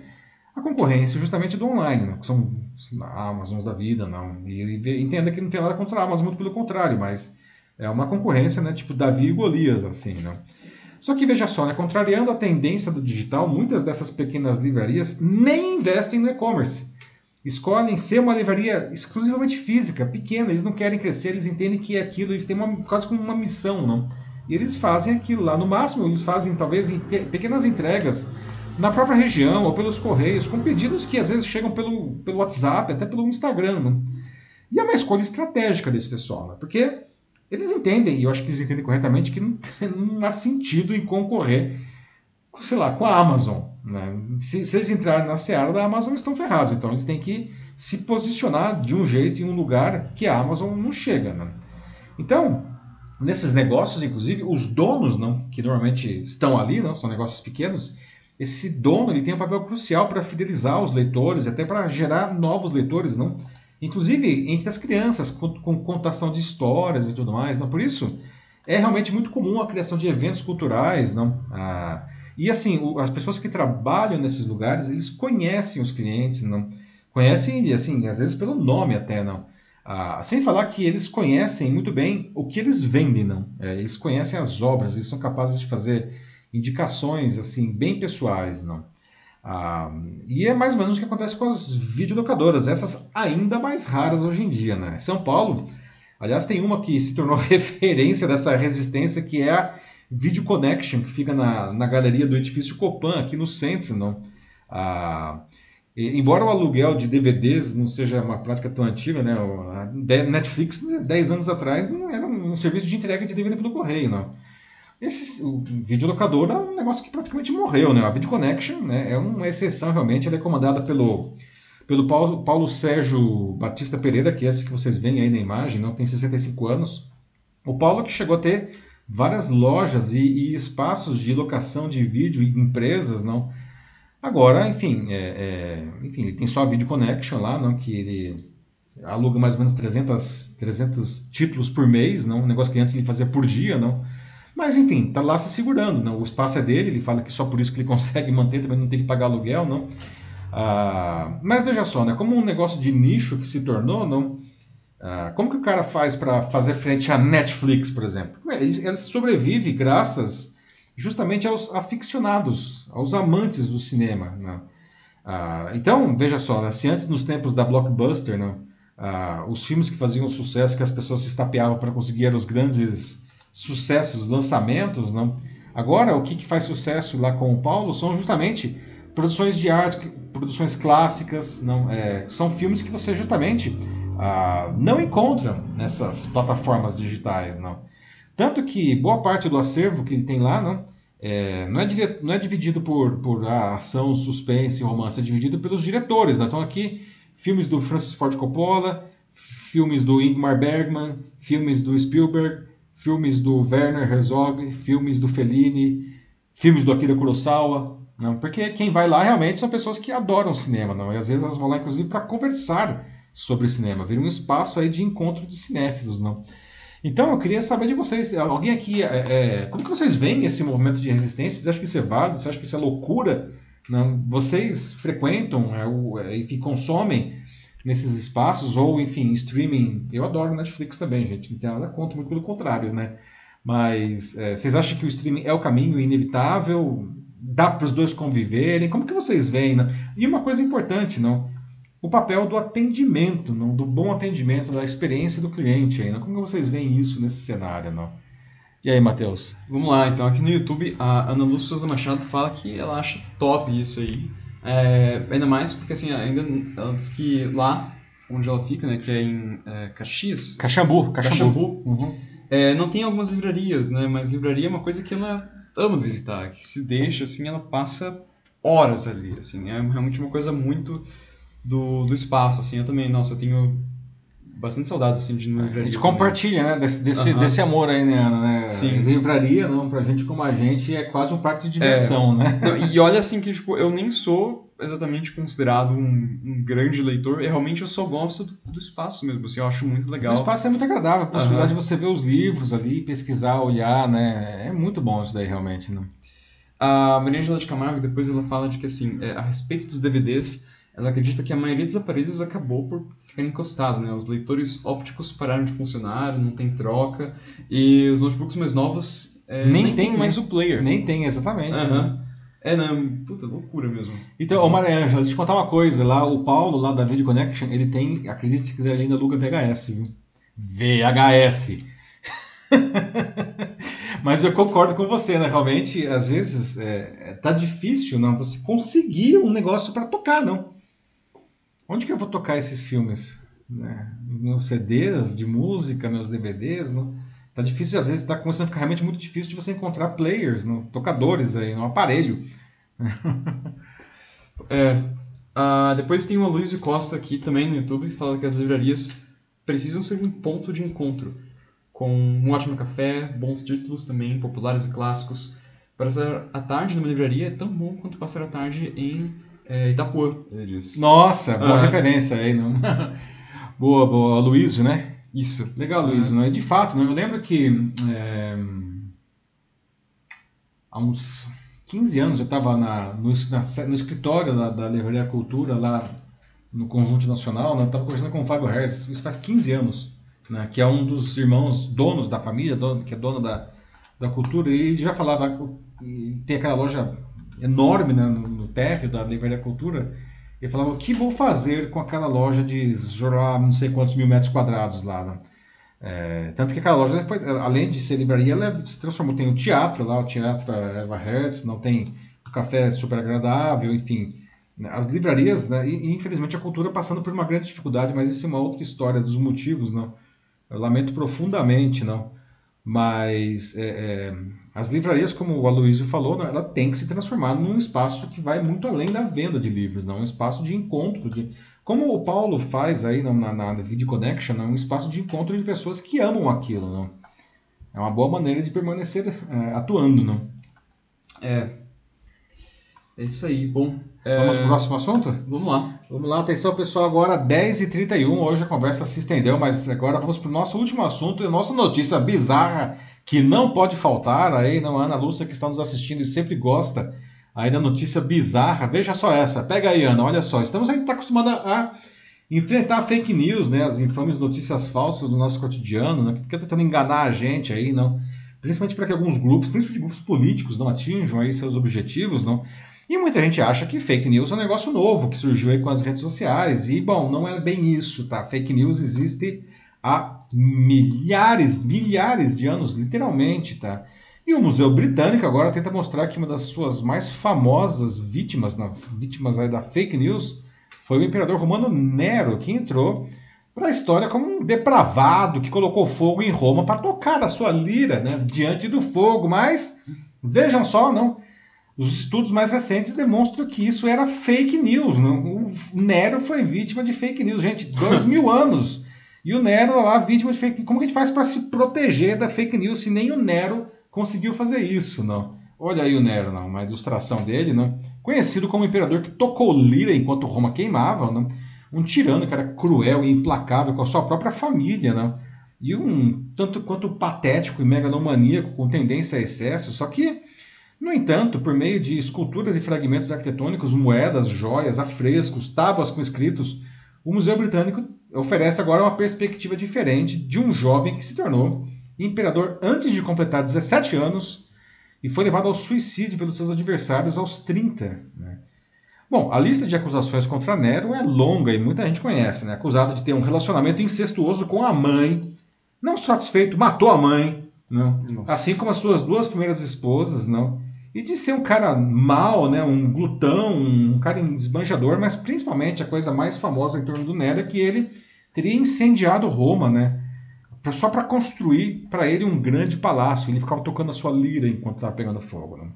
a concorrência justamente do online, né? que são a Amazon da vida, não. E entenda que não tem nada contra a Amazon, muito pelo contrário, mas é uma concorrência, né, tipo Davi e Golias, assim, né? Só que veja só, né, contrariando a tendência do digital, muitas dessas pequenas livrarias nem investem no e-commerce escolhem ser uma livraria exclusivamente física, pequena, eles não querem crescer, eles entendem que é aquilo, eles têm uma, quase como uma missão, não? E eles fazem aquilo lá. No máximo, eles fazem talvez pequenas entregas na própria região ou pelos correios, com pedidos que às vezes chegam pelo, pelo WhatsApp, até pelo Instagram. Não? E é uma escolha estratégica desse pessoal, né? porque eles entendem, e eu acho que eles entendem corretamente, que não, *laughs* não há sentido em concorrer, sei lá, com a Amazon né? Se, se, eles entrarem na seara da Amazon, estão ferrados. Então eles têm que se posicionar de um jeito em um lugar que a Amazon não chega. Né? Então, nesses negócios, inclusive, os donos, não, que normalmente estão ali, não, são negócios pequenos, esse dono ele tem um papel crucial para fidelizar os leitores, até para gerar novos leitores, não? Inclusive entre as crianças, com, com contação de histórias e tudo mais. Não? Por isso, é realmente muito comum a criação de eventos culturais, não? Ah, e assim, as pessoas que trabalham nesses lugares, eles conhecem os clientes, não? Conhecem, assim, às vezes pelo nome até, não? Ah, sem falar que eles conhecem muito bem o que eles vendem, não? É, eles conhecem as obras, eles são capazes de fazer indicações, assim, bem pessoais, não? Ah, e é mais ou menos o que acontece com as videolocadoras, essas ainda mais raras hoje em dia, né? São Paulo, aliás, tem uma que se tornou *laughs* referência dessa resistência, que é a Video Connection, que fica na, na galeria do edifício Copan, aqui no centro. Não? Ah, e, embora o aluguel de DVDs não seja uma prática tão antiga, né? a Netflix, 10 anos atrás, não era um serviço de entrega de DVD pelo correio. Não. Esse, o videolocador é um negócio que praticamente morreu. Né? A Video Connection né, é uma exceção, realmente. Ela é comandada pelo, pelo Paulo, Paulo Sérgio Batista Pereira, que é esse que vocês veem aí na imagem, não tem 65 anos. O Paulo que chegou a ter várias lojas e, e, espaços de locação de vídeo e empresas, não. Agora, enfim, é, é, enfim, ele tem só a Video Connection lá, não, que ele aluga mais ou menos 300, 300 títulos por mês, não, um negócio que antes ele fazia por dia, não. Mas enfim, tá lá se segurando, não. O espaço é dele, ele fala que só por isso que ele *laughs* consegue manter, também não tem que pagar aluguel, não. Ah, mas veja só, né, como um negócio de nicho que se tornou, não ah, como que o cara faz para fazer frente à Netflix, por exemplo? Ele, sobrevive graças justamente aos aficionados, aos amantes do cinema. Né? Uh, então, veja só, né? se antes nos tempos da Blockbuster, né? uh, os filmes que faziam sucesso, que as pessoas se estapeavam para conseguir os grandes sucessos, lançamentos, né? agora o que, que faz sucesso lá com o Paulo são justamente produções de arte, produções clássicas, não, é, são filmes que você justamente não encontram nessas plataformas digitais, não. Tanto que boa parte do acervo que ele tem lá, não, é, não, é não é dividido por, por ação, suspense, romance, é dividido pelos diretores. Né? Então aqui, filmes do Francis Ford Coppola, filmes do Ingmar Bergman, filmes do Spielberg, filmes do Werner Herzog, filmes do Fellini, filmes do Akira Kurosawa. Não? Porque quem vai lá realmente são pessoas que adoram cinema. Não? E às vezes elas vão lá, inclusive, para conversar sobre cinema. Vira um espaço aí de encontro de cinéfilos. Não? Então, eu queria saber de vocês, alguém aqui, é, é, como que vocês veem esse movimento de resistência? Você acha que isso é válido? Você acha que isso é loucura? Não? Vocês frequentam, é, o, é, enfim, consomem nesses espaços, ou, enfim, streaming. Eu adoro Netflix também, gente, não tem nada contra, muito pelo contrário, né? Mas é, vocês acham que o streaming é o caminho inevitável? Dá para os dois conviverem? Como que vocês veem? Né? E uma coisa importante, não? O papel do atendimento, não, do bom atendimento, da experiência do cliente. Não? Como vocês veem isso nesse cenário? Não? E aí, Matheus? Vamos lá, então aqui no YouTube a Ana Lúcia Souza Machado fala que ela acha top isso aí. É, ainda mais porque assim, ainda ela diz que lá onde ela fica, né, que é em é, Caxias. Caxambu. Caxambu. Uhum. É, não tem algumas livrarias, né, mas livraria é uma coisa que ela ama visitar, que se deixa, assim, ela passa horas ali, assim, é realmente uma coisa muito do, do espaço, assim. Eu também, nossa, eu tenho bastante saudades, assim, de livraria. A gente compartilha, né, desse, desse, uhum. desse amor aí, né, Ana? Né? Sim. Livraria, não, pra gente como a gente, é quase um parque de diversão, é. né? Não, e olha, assim, que, tipo, eu nem sou exatamente considerado um, um grande leitor, e realmente eu só gosto do, do, espaço mesmo, assim, eu acho muito legal. O espaço é muito agradável, a possibilidade uhum. de você ver os livros ali, pesquisar, olhar, né, é muito bom isso daí, realmente, né? A Maria Angela de Camargo, depois ela fala de que, assim, é, a respeito dos DVDs ela acredita que a maioria dos aparelhos acabou por ficar encostado, né? Os leitores ópticos pararam de funcionar, não tem troca, e os notebooks mais novos é, nem, nem, tem mais o player. Nem tem, exatamente. Né? É, não, puta, loucura mesmo. Então, ô Mariângela, deixa eu te contar uma coisa. Lá, o Paulo, lá da Video Connection, ele tem, acredite se quiser, ele ainda aluga VHS, viu? VHS. *laughs* Mas eu concordo com você, né? Realmente, às vezes, é, é tá difícil não você conseguir um negócio para tocar, não. Onde que eu vou tocar esses filmes? Né? Meus CDs de música, meus DVDs, não? Tá difícil, às vezes está começando a ficar realmente muito difícil de você encontrar players, não? tocadores aí, no aparelho. *laughs* é. Uh, depois tem o Aloysio Costa aqui também no YouTube, que fala que as livrarias precisam ser um ponto de encontro, com um ótimo café, bons títulos também, populares e clássicos. Passar a tarde numa livraria é tão bom quanto passar a tarde em é, Itapuã, ele disse. Nossa, boa referência aí. Não? *laughs* boa, boa. Luísio, né? Isso. Legal, Luísio. Né? De fato, né? eu lembro que é, há uns 15 anos eu estava no, no escritório da, da Livraria Cultura, lá no Conjunto Nacional, né? eu estava conversando com o Fábio Harris, isso faz 15 anos, né? que é um dos irmãos donos da família, dono, que é dono da, da cultura, e ele já falava, tem aquela loja enorme né, no, no térreo da Livraria Cultura, ele falava, o que vou fazer com aquela loja de não sei quantos mil metros quadrados lá, né? É, tanto que aquela loja, foi, além de ser livraria, ela se transformou. Tem o teatro lá, o Teatro Eva Hertz, não tem o café super agradável, enfim. Né, as livrarias, né, e, infelizmente a cultura passando por uma grande dificuldade, mas isso é uma outra história dos motivos, não. Eu lamento profundamente, não. Mas é, é, as livrarias, como o Aloysio falou, né, ela tem que se transformar num espaço que vai muito além da venda de livros, não? um espaço de encontro. De, como o Paulo faz aí na, na, na Video Connection, é um espaço de encontro de pessoas que amam aquilo. Não? É uma boa maneira de permanecer é, atuando. Não? É, é isso aí. Bom, é... Vamos pro próximo assunto? Vamos lá. Vamos lá, atenção pessoal, agora 10h31, hoje a conversa se estendeu, mas agora vamos pro nosso último assunto, a nossa notícia bizarra que não pode faltar aí, não, Ana Lúcia que está nos assistindo e sempre gosta aí da notícia bizarra, veja só essa, pega aí Ana, olha só, estamos ainda tá acostumada a enfrentar fake news, né, as infames notícias falsas do nosso cotidiano, né, que fica tentando enganar a gente aí, não, principalmente para que alguns grupos, principalmente grupos políticos, não atinjam aí seus objetivos, não, e muita gente acha que fake news é um negócio novo, que surgiu aí com as redes sociais. E, bom, não é bem isso, tá? Fake news existe há milhares, milhares de anos, literalmente, tá? E o Museu Britânico agora tenta mostrar que uma das suas mais famosas vítimas, na, vítimas da fake news, foi o imperador romano Nero, que entrou para a história como um depravado que colocou fogo em Roma para tocar a sua lira né, diante do fogo, mas Vejam só, não? Os estudos mais recentes demonstram que isso era fake news. Não? O Nero foi vítima de fake news. Gente, dois *laughs* mil anos. E o Nero lá, vítima de fake news. Como que a gente faz para se proteger da fake news se nem o Nero conseguiu fazer isso, não? Olha aí o Nero, não? uma ilustração dele, não? conhecido como imperador que tocou lira enquanto Roma queimava, não? um tirano que era cruel e implacável com a sua própria família, não? e um tanto quanto patético e megalomaníaco com tendência a excesso, só que no entanto, por meio de esculturas e fragmentos arquitetônicos, moedas, joias, afrescos, tábuas com escritos, o Museu Britânico oferece agora uma perspectiva diferente de um jovem que se tornou imperador antes de completar 17 anos e foi levado ao suicídio pelos seus adversários aos 30. Né? Bom, a lista de acusações contra Nero é longa e muita gente conhece, né? acusado de ter um relacionamento incestuoso com a mãe, não satisfeito, matou a mãe, não? assim como as suas duas primeiras esposas, não? E de ser um cara mau, né, um glutão, um cara esbanjador, mas principalmente a coisa mais famosa em torno do Nero é que ele teria incendiado Roma, né, só para construir para ele um grande palácio. Ele ficava tocando a sua lira enquanto estava pegando fogo. Né?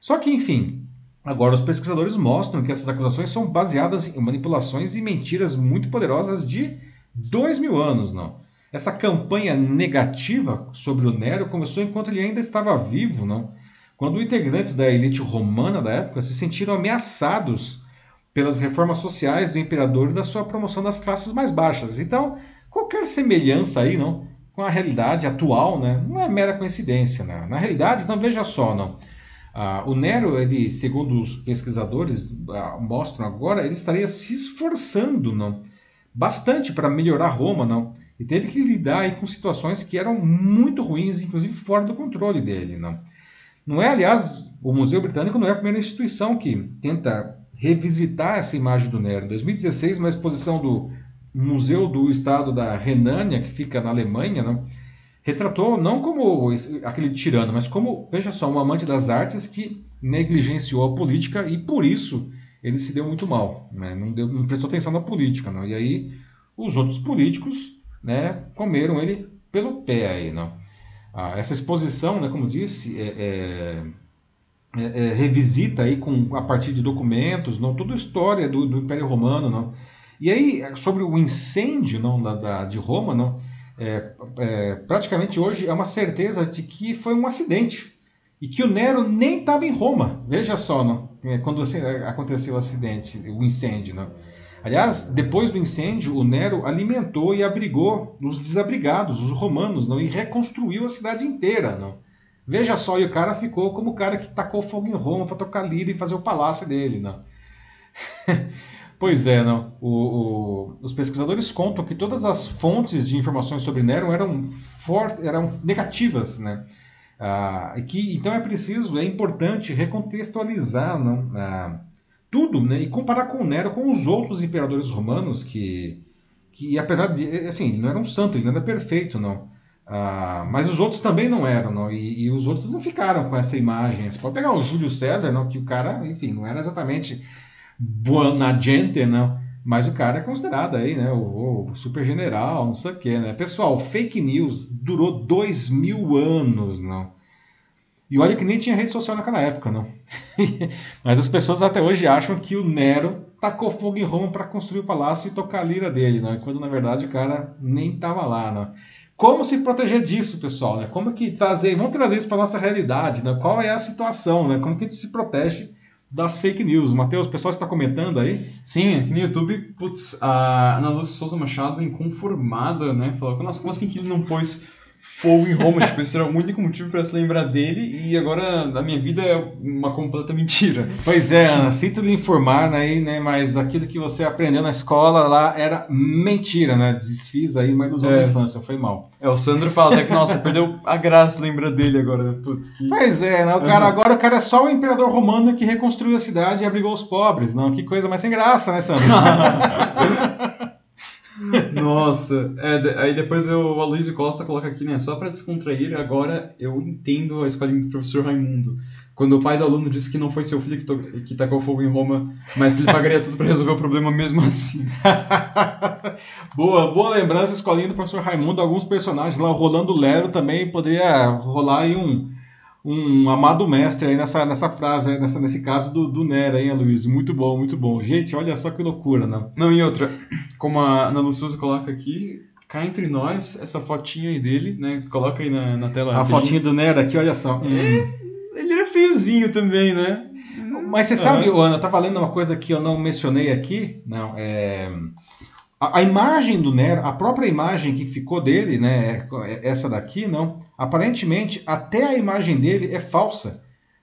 Só que, enfim, agora os pesquisadores mostram que essas acusações são baseadas em manipulações e mentiras muito poderosas de dois mil anos. Não? Essa campanha negativa sobre o Nero começou enquanto ele ainda estava vivo. Não? Quando integrantes da elite romana da época se sentiram ameaçados pelas reformas sociais do imperador e da sua promoção das classes mais baixas. Então, qualquer semelhança aí, não, com a realidade atual, né, não é mera coincidência, né? Na realidade, não veja só, não. Ah, o Nero, ele, segundo os pesquisadores ah, mostram agora, ele estaria se esforçando, não, bastante para melhorar Roma, não, e teve que lidar aí com situações que eram muito ruins, inclusive fora do controle dele, não. Não é, aliás, o Museu Britânico não é a primeira instituição que tenta revisitar essa imagem do Nero. Em 2016, uma exposição do Museu do Estado da Renânia, que fica na Alemanha, né, retratou não como aquele tirano, mas como, veja só, um amante das artes que negligenciou a política e por isso ele se deu muito mal, né? não, deu, não prestou atenção na política. Não? E aí os outros políticos né, comeram ele pelo pé aí. Não? Ah, essa exposição, né, como disse, é, é, é, é, revisita aí com, a partir de documentos, não, toda a história do, do Império Romano. Não. E aí, sobre o incêndio não, da, da de Roma, não, é, é, praticamente hoje é uma certeza de que foi um acidente e que o Nero nem estava em Roma. Veja só, não, quando assim, aconteceu o acidente, o incêndio. Não. Aliás, depois do incêndio, o Nero alimentou e abrigou os desabrigados, os romanos, não, e reconstruiu a cidade inteira. Não. Veja só, e o cara ficou como o cara que tacou fogo em Roma para tocar lira e fazer o palácio dele. Não. *laughs* pois é, não. O, o, os pesquisadores contam que todas as fontes de informações sobre Nero eram, eram negativas, né? Ah, que, então é preciso, é importante recontextualizar não, ah, tudo, né? E comparar com Nero com os outros imperadores romanos que, que apesar de, assim, ele não era um santo, ele não era perfeito, não. Ah, mas os outros também não eram, não. E, e, os outros não ficaram com essa imagem. Você pode pegar o Júlio César, não, que o cara, enfim, não era exatamente buona gente, não. Mas o cara é considerado aí, né, o, o super general, não sei o quê, né. Pessoal, fake news durou dois mil anos, não. E olha que nem tinha rede social naquela época, não. *laughs* Mas as pessoas até hoje acham que o Nero tacou fogo em Roma para construir o palácio e tocar a lira dele, não. Quando na verdade o cara nem estava lá, não. Como se proteger disso, pessoal? Né? Como que trazer, vamos trazer isso para nossa realidade, né? Qual é a situação, né? Como que a gente se protege das fake news? Matheus, o pessoal está comentando aí? Sim, aqui no YouTube, putz, a Ana Lúcia Souza Machado, inconformada, né? Falou, nossa, como assim que ele não pôs fogo em Roma. tipo, esse era o único motivo para se lembrar dele e agora a minha vida é uma completa mentira. Pois é, Ana, sinto lhe informar aí, né, mas aquilo que você aprendeu na escola lá era mentira, né? Desfiz aí uma ilusão é. da infância, foi mal. É, o Sandro fala até que, nossa, perdeu a graça lembrar dele agora, né? Putz, que... Pois é, né? O cara, uhum. agora o cara é só o imperador romano que reconstruiu a cidade e abrigou os pobres, não? Que coisa mais sem graça, né, Sandro? *laughs* Nossa, é, aí depois eu, o Aloysio Costa coloca aqui, né? Só para descontrair, agora eu entendo a escolinha do professor Raimundo. Quando o pai do aluno disse que não foi seu filho que, to, que tacou fogo em Roma, mas que ele pagaria tudo para resolver o problema mesmo assim. *laughs* boa, boa lembrança, escolinha do professor Raimundo. Alguns personagens lá, o Rolando Lero também poderia rolar aí um, um amado mestre aí nessa, nessa frase, nessa, nesse caso do, do Nera, hein, Luiz? Muito bom, muito bom. Gente, olha só que loucura, né? Não, e outra, como a Ana Luciosa coloca aqui, cá entre nós, essa fotinha aí dele, né? Coloca aí na, na tela. A fotinha do Nera aqui, olha só. É, ele era feiozinho também, né? Mas você sabe, uhum. Ana, tá valendo uma coisa que eu não mencionei aqui? Não, é... A, a, imagem do Nero, a própria imagem que ficou dele, né, é, essa daqui, não, aparentemente até a imagem dele é falsa.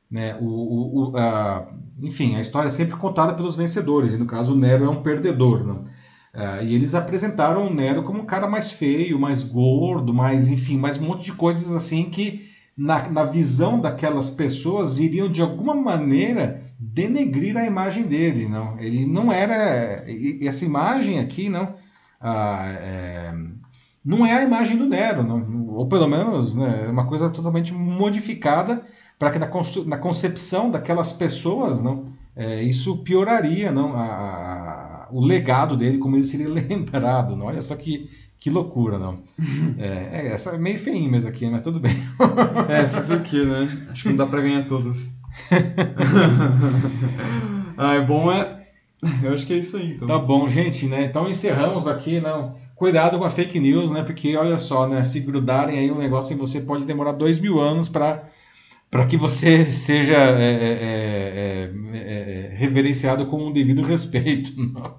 Né? O, o, o a, enfim, a história é sempre contada pelos vencedores, e no caso o Nero é um perdedor. Não? Uh, e eles apresentaram o Nero como um cara mais feio, mais gordo, mais, enfim, mais um monte de coisas assim que, na, na visão daquelas pessoas, iriam de alguma maneira denegrir a imagem dele, não. Ele não era essa imagem aqui, não. Ah, é, não é a imagem do Nero, não, ou pelo menos né, é uma coisa totalmente modificada para que na, na, concepção daquelas pessoas, não, é, isso pioraria, não, a, a, o legado dele, como ele seria *laughs* lembrado, não. Olha só que que loucura, não. É, é, essa é meio feinha mesmo aqui, mas tudo bem. *laughs* é, fazer o quê, né? Acho que não dá para ganhar todos. *laughs* ah, é bom é. Eu acho que é isso aí. Então. Tá bom, gente, né? Então encerramos aqui, não. Cuidado com a fake news, né? Porque olha só, né? Se grudarem aí um negócio em você pode demorar dois mil anos para para que você *laughs* seja é, é, é, reverenciado com um devido respeito. *laughs* Não.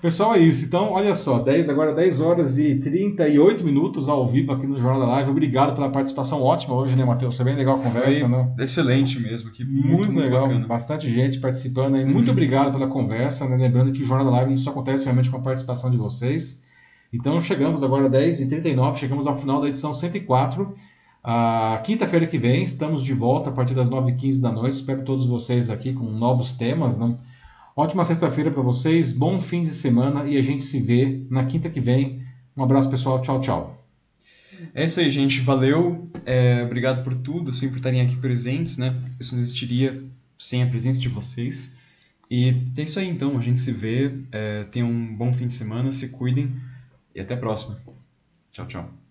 Pessoal, é isso. Então, olha só, 10, agora 10 horas e 38 minutos ao vivo aqui no Jornal da Live. Obrigado pela participação ótima hoje, né, Matheus? Foi bem legal a conversa, né? Excelente mesmo. Aqui, muito, muito, muito legal. Bacana. Bastante gente participando aí. Muito uhum. obrigado pela conversa, né? Lembrando que o Jornal da Live isso acontece realmente com a participação de vocês. Então, chegamos agora 10 e 39 chegamos ao final da edição 104. A quinta-feira que vem estamos de volta a partir das 9h15 da noite. Espero todos vocês aqui com novos temas, né? Ótima sexta-feira para vocês, bom fim de semana e a gente se vê na quinta que vem. Um abraço, pessoal. Tchau, tchau. É isso aí, gente. Valeu. É, obrigado por tudo, sempre estarem aqui presentes, né? Isso não existiria sem a presença de vocês. E é isso aí, então. A gente se vê. É, tenham um bom fim de semana, se cuidem e até a próxima. Tchau, tchau.